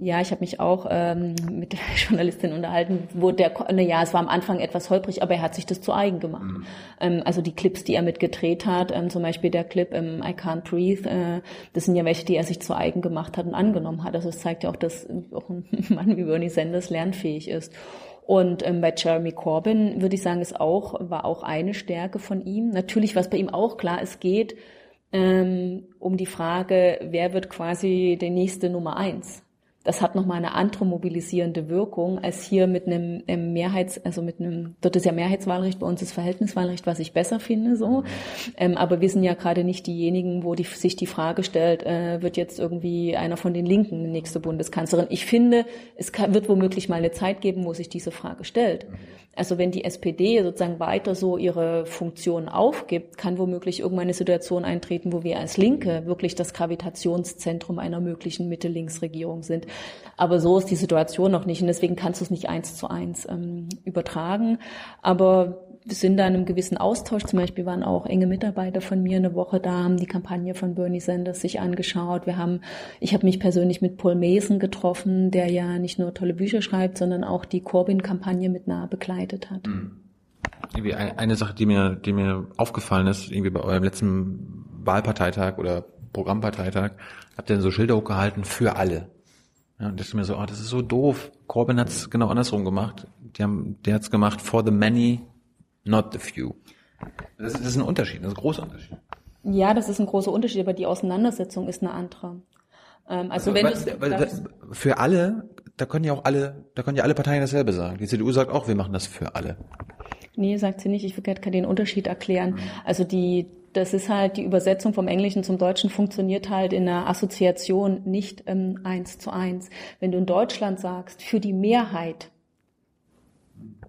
Ja, ich habe mich auch ähm, mit der Journalistin unterhalten, wo der, na ja, es war am Anfang etwas holprig, aber er hat sich das zu eigen gemacht. Mhm. Ähm, also die Clips, die er mitgedreht hat, ähm, zum Beispiel der Clip ähm, I Can't Breathe, äh, das sind ja welche, die er sich zu eigen gemacht hat und angenommen hat. Also es zeigt ja auch, dass auch ein Mann wie Bernie Sanders lernfähig ist. Und ähm, bei Jeremy Corbyn würde ich sagen, ist auch war auch eine Stärke von ihm. Natürlich, was bei ihm auch klar ist, geht ähm, um die Frage, wer wird quasi der nächste Nummer eins das hat nochmal eine andere mobilisierende Wirkung als hier mit einem, einem Mehrheits, also mit einem, dort ist ja Mehrheitswahlrecht, bei uns ist Verhältniswahlrecht, was ich besser finde, so. Ähm, aber wir sind ja gerade nicht diejenigen, wo die, sich die Frage stellt, äh, wird jetzt irgendwie einer von den Linken die nächste Bundeskanzlerin? Ich finde, es kann, wird womöglich mal eine Zeit geben, wo sich diese Frage stellt. Also wenn die SPD sozusagen weiter so ihre Funktion aufgibt, kann womöglich irgendwann eine Situation eintreten, wo wir als Linke wirklich das Gravitationszentrum einer möglichen Mitte-Links-Regierung sind. Aber so ist die Situation noch nicht und deswegen kannst du es nicht eins zu eins ähm, übertragen. Aber wir sind da in einem gewissen Austausch. Zum Beispiel waren auch enge Mitarbeiter von mir eine Woche da, haben die Kampagne von Bernie Sanders sich angeschaut. Wir haben, ich habe mich persönlich mit Paul Mason getroffen, der ja nicht nur tolle Bücher schreibt, sondern auch die Corbyn-Kampagne mit nah begleitet hat. Mhm. Irgendwie eine Sache, die mir, die mir aufgefallen ist, irgendwie bei eurem letzten Wahlparteitag oder Programmparteitag, habt ihr so Schilder hochgehalten für alle. Ja, und ist mir so, oh, das ist so doof. Corbyn hat es genau andersrum gemacht. Die haben, der hat es gemacht for the many, not the few. Das ist, das ist ein Unterschied, das ist ein großer Unterschied. Ja, das ist ein großer Unterschied, aber die Auseinandersetzung ist eine andere. Ähm, also, also wenn weil, für alle, da können ja auch alle, da können ja alle Parteien dasselbe sagen. Die CDU sagt auch, wir machen das für alle. Nee, sagt sie nicht. Ich kann den Unterschied erklären. Mhm. Also die, das ist halt die Übersetzung vom Englischen zum Deutschen funktioniert halt in der Assoziation nicht ähm, eins zu eins. Wenn du in Deutschland sagst, für die Mehrheit,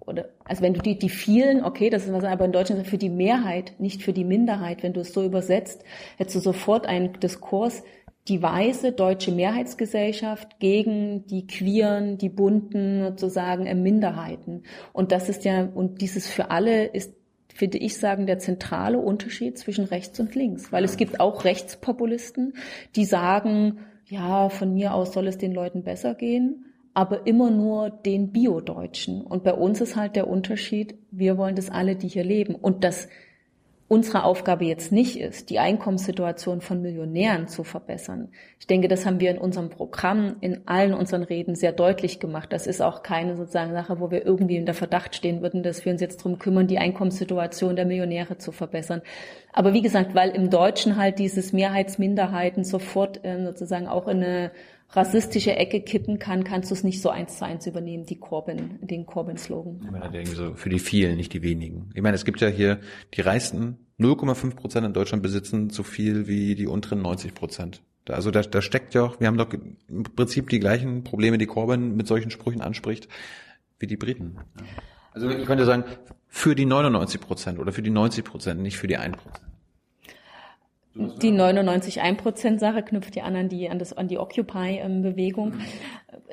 oder, also wenn du die, die vielen, okay, das ist was, aber in Deutschland für die Mehrheit, nicht für die Minderheit, wenn du es so übersetzt, hättest du sofort einen Diskurs, die weiße deutsche Mehrheitsgesellschaft gegen die queeren, die bunten sozusagen Minderheiten. Und das ist ja, und dieses für alle ist, finde ich sagen, der zentrale Unterschied zwischen rechts und links. Weil es gibt auch Rechtspopulisten, die sagen, ja, von mir aus soll es den Leuten besser gehen, aber immer nur den Bio-Deutschen. Und bei uns ist halt der Unterschied, wir wollen das alle, die hier leben. Und das unsere Aufgabe jetzt nicht ist, die Einkommenssituation von Millionären zu verbessern. Ich denke, das haben wir in unserem Programm, in allen unseren Reden sehr deutlich gemacht. Das ist auch keine sozusagen Sache, wo wir irgendwie in der Verdacht stehen würden, dass wir uns jetzt darum kümmern, die Einkommenssituation der Millionäre zu verbessern. Aber wie gesagt, weil im Deutschen halt dieses Mehrheitsminderheiten sofort äh, sozusagen auch in eine rassistische Ecke kippen kann, kannst du es nicht so eins zu eins übernehmen, die Corbyn, den Corbyn-Slogan. Ich meine, irgendwie so für die vielen, nicht die wenigen. Ich meine, es gibt ja hier die reichsten 0,5 Prozent in Deutschland besitzen so viel wie die unteren 90 Prozent. Also da, da steckt ja auch, wir haben doch im Prinzip die gleichen Probleme, die Corbyn mit solchen Sprüchen anspricht, wie die Briten. Also ich könnte sagen, für die 99 Prozent oder für die 90 Prozent, nicht für die 1 Prozent. Die 99 1 Prozent Sache knüpft ja an an die an das an die Occupy Bewegung. Mhm.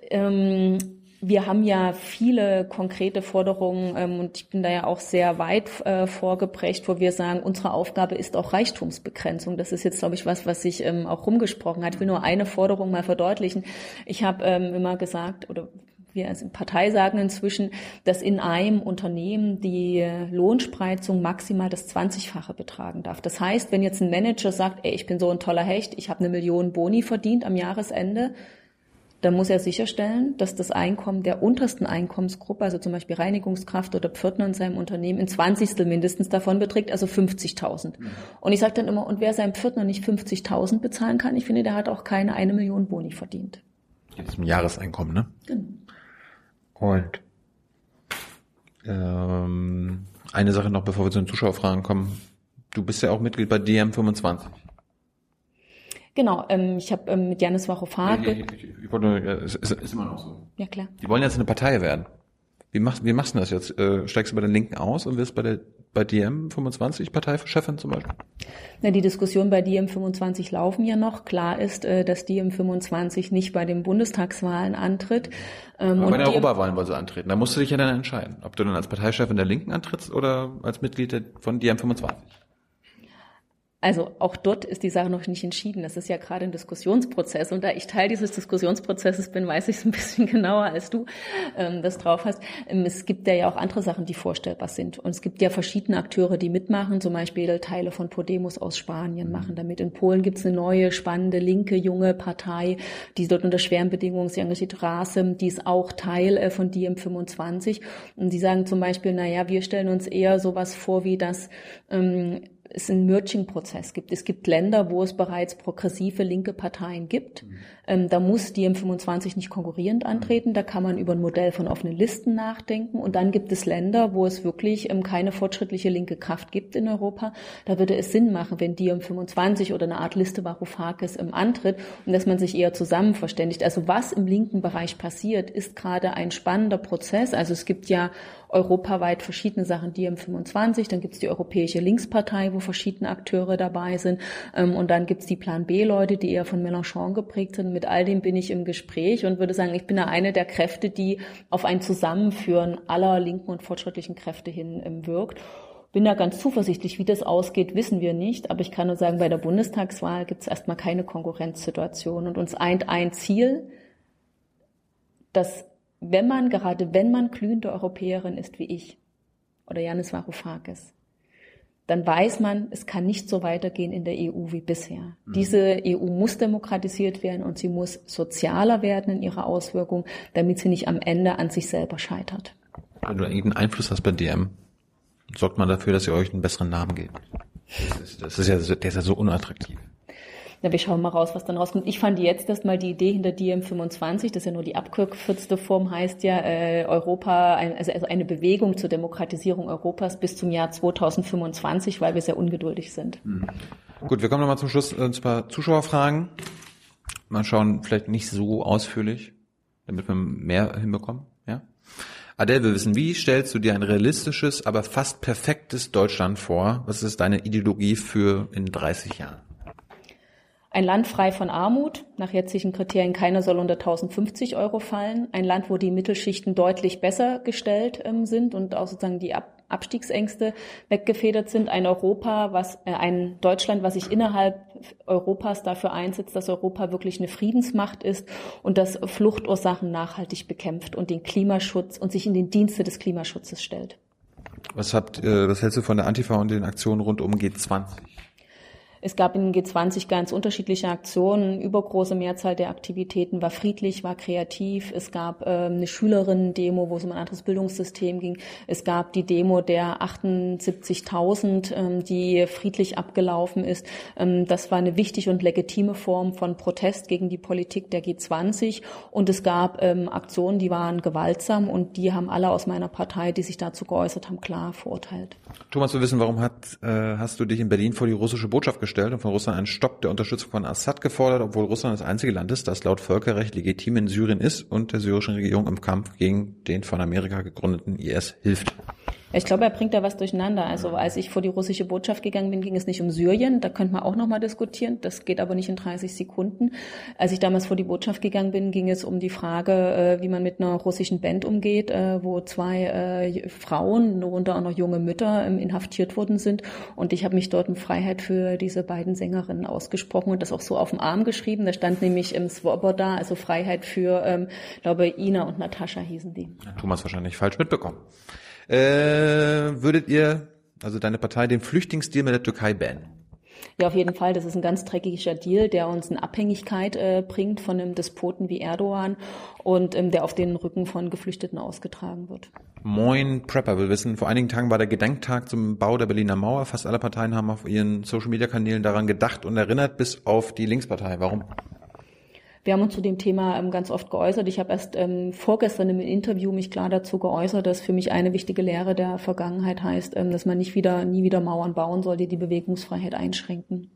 Ähm, wir haben ja viele konkrete Forderungen ähm, und ich bin da ja auch sehr weit äh, vorgeprägt, wo wir sagen, unsere Aufgabe ist auch Reichtumsbegrenzung. Das ist jetzt, glaube ich, was, was sich ähm, auch rumgesprochen hat. Ich will nur eine Forderung mal verdeutlichen. Ich habe ähm, immer gesagt, oder wir als Partei sagen inzwischen, dass in einem Unternehmen die Lohnspreizung maximal das 20-fache betragen darf. Das heißt, wenn jetzt ein Manager sagt, ey, ich bin so ein toller Hecht, ich habe eine Million Boni verdient am Jahresende, dann muss er sicherstellen, dass das Einkommen der untersten Einkommensgruppe, also zum Beispiel Reinigungskraft oder Pförtner in seinem Unternehmen, in 20. mindestens davon beträgt, also 50.000. Mhm. Und ich sage dann immer, und wer seinem Pförtner nicht 50.000 bezahlen kann, ich finde, der hat auch keine eine Million Boni verdient. Das ist ein Jahreseinkommen, ne? Genau. Und ähm, eine Sache noch, bevor wir zu den Zuschauerfragen kommen. Du bist ja auch Mitglied bei DM25. Genau, ähm, ich habe ähm, mit Janis Varoufakis... Ich, ich, ich, wollte, ja, ist, ist, ist immer noch so. Ja, klar. Die wollen jetzt eine Partei werden. Wie machst, wie machst du das jetzt? Äh, steigst du bei den Linken aus und wirst bei der bei DM 25 Parteichefin zum Beispiel? Na, die Diskussionen bei DM 25 laufen ja noch. Klar ist, äh, dass DM 25 nicht bei den Bundestagswahlen antritt. Ähm, Aber bei den Europawahlen wollen sie antreten. Da musst du dich ja dann entscheiden, ob du dann als Parteichefin der Linken antrittst oder als Mitglied von DM 25. Also auch dort ist die Sache noch nicht entschieden. Das ist ja gerade ein Diskussionsprozess. Und da ich Teil dieses Diskussionsprozesses bin, weiß ich es ein bisschen genauer, als du ähm, das drauf hast. Ähm, es gibt ja auch andere Sachen, die vorstellbar sind. Und es gibt ja verschiedene Akteure, die mitmachen. Zum Beispiel Teile von Podemos aus Spanien machen damit. In Polen gibt es eine neue, spannende, linke, junge Partei, die dort unter schweren Bedingungen, sie engagiert Rasem, die ist auch Teil äh, von DiEM25. Und die sagen zum Beispiel, na ja, wir stellen uns eher sowas vor, wie das ähm, es einen Merging-Prozess gibt. Es gibt Länder, wo es bereits progressive linke Parteien gibt. Mhm. Ähm, da muss die M25 nicht konkurrierend antreten. Da kann man über ein Modell von offenen Listen nachdenken. Und dann gibt es Länder, wo es wirklich ähm, keine fortschrittliche linke Kraft gibt in Europa. Da würde es Sinn machen, wenn die M25 oder eine Art Liste Varoufakis im Antritt und dass man sich eher zusammen verständigt. Also was im linken Bereich passiert, ist gerade ein spannender Prozess. Also es gibt ja europaweit verschiedene Sachen, die M25, dann gibt es die Europäische Linkspartei, wo verschiedene Akteure dabei sind ähm, und dann gibt es die Plan B-Leute, die eher von Mélenchon geprägt sind. Mit all dem bin ich im Gespräch und würde sagen, ich bin da eine der Kräfte, die auf ein Zusammenführen aller linken und fortschrittlichen Kräfte hin ähm, wirkt bin da ganz zuversichtlich. Wie das ausgeht, wissen wir nicht. Aber ich kann nur sagen, bei der Bundestagswahl gibt es erstmal keine Konkurrenzsituation. Und uns eint ein Ziel, dass wenn man, gerade wenn man glühende Europäerin ist wie ich oder Janis Varoufakis, dann weiß man, es kann nicht so weitergehen in der EU wie bisher. Mhm. Diese EU muss demokratisiert werden und sie muss sozialer werden in ihrer Auswirkung, damit sie nicht am Ende an sich selber scheitert. Wenn du irgendeinen Einfluss hast bei DM, sorgt man dafür, dass ihr euch einen besseren Namen gebt? Das ist, das ist ja, der ist ja so unattraktiv. Ja, wir schauen mal raus, was dann rauskommt. Ich fand jetzt erstmal die Idee hinter DM25, das ist ja nur die abgekürzte Form, heißt ja äh, Europa, also, also eine Bewegung zur Demokratisierung Europas bis zum Jahr 2025, weil wir sehr ungeduldig sind. Mhm. Gut, wir kommen nochmal zum Schluss äh, zu ein paar Zuschauerfragen. Mal schauen, vielleicht nicht so ausführlich, damit wir mehr hinbekommen. Ja? Adele will wissen, wie stellst du dir ein realistisches, aber fast perfektes Deutschland vor? Was ist deine Ideologie für in 30 Jahren? Ein Land frei von Armut, nach jetzigen Kriterien keiner soll unter 1050 Euro fallen. Ein Land, wo die Mittelschichten deutlich besser gestellt ähm, sind und auch sozusagen die Ab Abstiegsängste weggefedert sind. Ein Europa, was, äh, ein Deutschland, was sich innerhalb Europas dafür einsetzt, dass Europa wirklich eine Friedensmacht ist und das Fluchtursachen nachhaltig bekämpft und den Klimaschutz und sich in den Dienste des Klimaschutzes stellt. Was habt, äh, was hältst du von der Antifa und den Aktionen rund um G20? Es gab in G20 ganz unterschiedliche Aktionen. Übergroße Mehrzahl der Aktivitäten war friedlich, war kreativ. Es gab ähm, eine Schülerinnen-Demo, wo es um ein anderes Bildungssystem ging. Es gab die Demo der 78.000, ähm, die friedlich abgelaufen ist. Ähm, das war eine wichtige und legitime Form von Protest gegen die Politik der G20. Und es gab ähm, Aktionen, die waren gewaltsam und die haben alle aus meiner Partei, die sich dazu geäußert haben, klar verurteilt. Thomas, wir wissen, warum hat, äh, hast du dich in Berlin vor die russische Botschaft gestellt und von Russland einen Stopp der Unterstützung von Assad gefordert, obwohl Russland das einzige Land ist, das laut Völkerrecht legitim in Syrien ist und der syrischen Regierung im Kampf gegen den von Amerika gegründeten IS hilft. Ich glaube, er bringt da was durcheinander. Also als ich vor die russische Botschaft gegangen bin, ging es nicht um Syrien. Da könnte man auch nochmal diskutieren. Das geht aber nicht in 30 Sekunden. Als ich damals vor die Botschaft gegangen bin, ging es um die Frage, äh, wie man mit einer russischen Band umgeht, äh, wo zwei äh, Frauen, darunter auch noch junge Mütter, ähm, inhaftiert worden sind. Und ich habe mich dort in Freiheit für diese beiden Sängerinnen ausgesprochen und das auch so auf dem Arm geschrieben. Da stand nämlich im Svoboda, also Freiheit für, ähm, glaube Ina und Natascha hießen die. Thomas wahrscheinlich falsch mitbekommen. Äh, würdet ihr, also deine Partei, den Flüchtlingsdeal mit der Türkei bannen? Ja, auf jeden Fall. Das ist ein ganz dreckiger Deal, der uns in Abhängigkeit äh, bringt von einem Despoten wie Erdogan und ähm, der auf den Rücken von Geflüchteten ausgetragen wird. Moin Prepper will wissen, vor einigen Tagen war der Gedenktag zum Bau der Berliner Mauer. Fast alle Parteien haben auf ihren Social-Media-Kanälen daran gedacht und erinnert, bis auf die Linkspartei. Warum? Wir haben uns zu dem Thema ähm, ganz oft geäußert. Ich habe erst ähm, vorgestern im Interview mich klar dazu geäußert, dass für mich eine wichtige Lehre der Vergangenheit heißt, ähm, dass man nicht wieder, nie wieder Mauern bauen soll, die die Bewegungsfreiheit einschränken.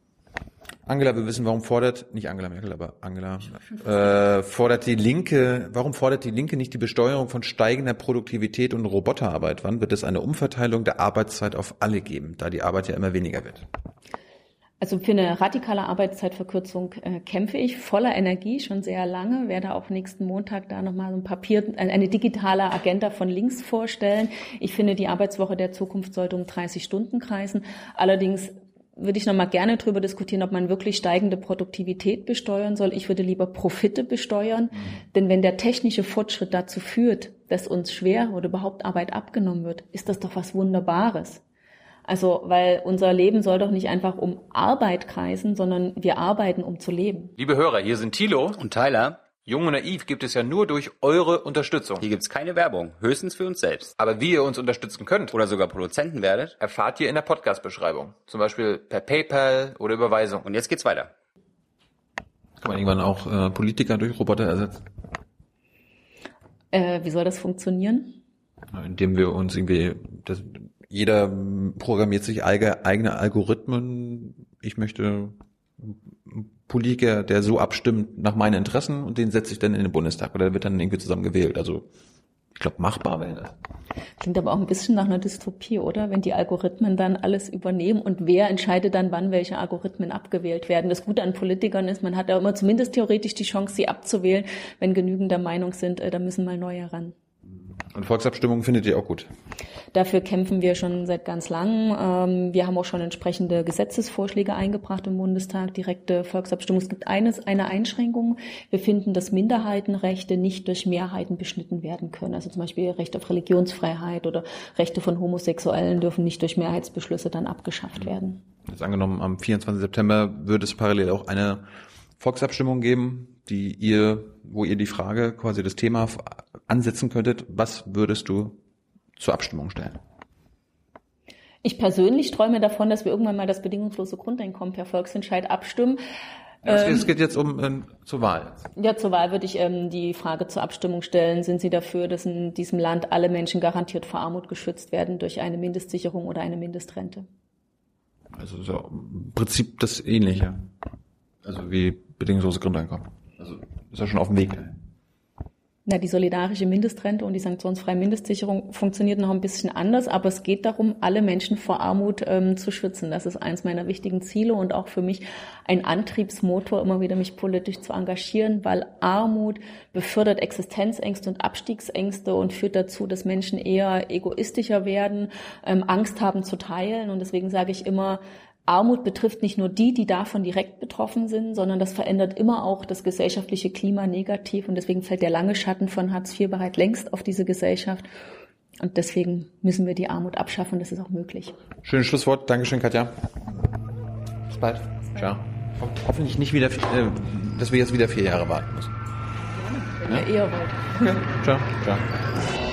Angela, wir wissen, warum fordert, nicht Angela Merkel, aber Angela, äh, fordert die Linke, warum fordert die Linke nicht die Besteuerung von steigender Produktivität und Roboterarbeit? Wann wird es eine Umverteilung der Arbeitszeit auf alle geben, da die Arbeit ja immer weniger wird? Also für eine radikale Arbeitszeitverkürzung äh, kämpfe ich voller Energie schon sehr lange. Werde auch nächsten Montag da nochmal ein Papier, eine digitale Agenda von links vorstellen. Ich finde, die Arbeitswoche der Zukunft sollte um 30 Stunden kreisen. Allerdings würde ich nochmal gerne darüber diskutieren, ob man wirklich steigende Produktivität besteuern soll. Ich würde lieber Profite besteuern. Mhm. Denn wenn der technische Fortschritt dazu führt, dass uns schwer oder überhaupt Arbeit abgenommen wird, ist das doch was Wunderbares. Also, weil unser Leben soll doch nicht einfach um Arbeit kreisen, sondern wir arbeiten, um zu leben. Liebe Hörer, hier sind Thilo und Tyler. Jung und naiv gibt es ja nur durch eure Unterstützung. Hier gibt's keine Werbung, höchstens für uns selbst. Aber wie ihr uns unterstützen könnt oder sogar Produzenten werdet, erfahrt ihr in der Podcast-Beschreibung. Zum Beispiel per PayPal oder Überweisung. Und jetzt geht's weiter. Kann man irgendwann auch äh, Politiker durch Roboter ersetzen? Äh, wie soll das funktionieren? Indem wir uns irgendwie das, jeder programmiert sich eigene Algorithmen. Ich möchte Politiker, der so abstimmt nach meinen Interessen und den setze ich dann in den Bundestag oder der wird dann irgendwie zusammen gewählt. Also ich glaube, machbar wäre das. Klingt aber auch ein bisschen nach einer Dystopie, oder? Wenn die Algorithmen dann alles übernehmen und wer entscheidet dann, wann welche Algorithmen abgewählt werden. Das Gute an Politikern ist, man hat ja immer zumindest theoretisch die Chance, sie abzuwählen. Wenn genügend der Meinung sind, äh, da müssen mal neue ran. Und Volksabstimmungen findet ihr auch gut? Dafür kämpfen wir schon seit ganz langem. Ähm, wir haben auch schon entsprechende Gesetzesvorschläge eingebracht im Bundestag, direkte Volksabstimmung. Es gibt eines, eine Einschränkung. Wir finden, dass Minderheitenrechte nicht durch Mehrheiten beschnitten werden können. Also zum Beispiel Recht auf Religionsfreiheit oder Rechte von Homosexuellen dürfen nicht durch Mehrheitsbeschlüsse dann abgeschafft werden. Jetzt angenommen, am 24. September würde es parallel auch eine Volksabstimmung geben, die ihr, wo ihr die Frage, quasi das Thema ansetzen könntet. Was würdest du zur Abstimmung stellen? Ich persönlich träume davon, dass wir irgendwann mal das bedingungslose Grundeinkommen per Volksentscheid abstimmen. Es geht jetzt um ähm, zur Wahl. Ja, zur Wahl würde ich ähm, die Frage zur Abstimmung stellen. Sind Sie dafür, dass in diesem Land alle Menschen garantiert vor Armut geschützt werden durch eine Mindestsicherung oder eine Mindestrente? Also so im Prinzip das Ähnliche. Also wie bedingungslose Grundeinkommen. Also ist ja schon auf dem Weg. Na, die solidarische Mindestrente und die sanktionsfreie Mindestsicherung funktioniert noch ein bisschen anders, aber es geht darum, alle Menschen vor Armut ähm, zu schützen. Das ist eins meiner wichtigen Ziele und auch für mich ein Antriebsmotor, immer wieder mich politisch zu engagieren, weil Armut befördert Existenzängste und Abstiegsängste und führt dazu, dass Menschen eher egoistischer werden, ähm, Angst haben zu teilen. Und deswegen sage ich immer, Armut betrifft nicht nur die, die davon direkt betroffen sind, sondern das verändert immer auch das gesellschaftliche Klima negativ und deswegen fällt der lange Schatten von Hartz IV bereits längst auf diese Gesellschaft. Und deswegen müssen wir die Armut abschaffen. Das ist auch möglich. Schönes Schlusswort. Dankeschön, Katja. Bis bald. Ciao. Ho hoffentlich nicht wieder, äh, dass wir jetzt wieder vier Jahre warten müssen. Wenn ja? ihr eher wollt. Okay. Ciao. Ciao.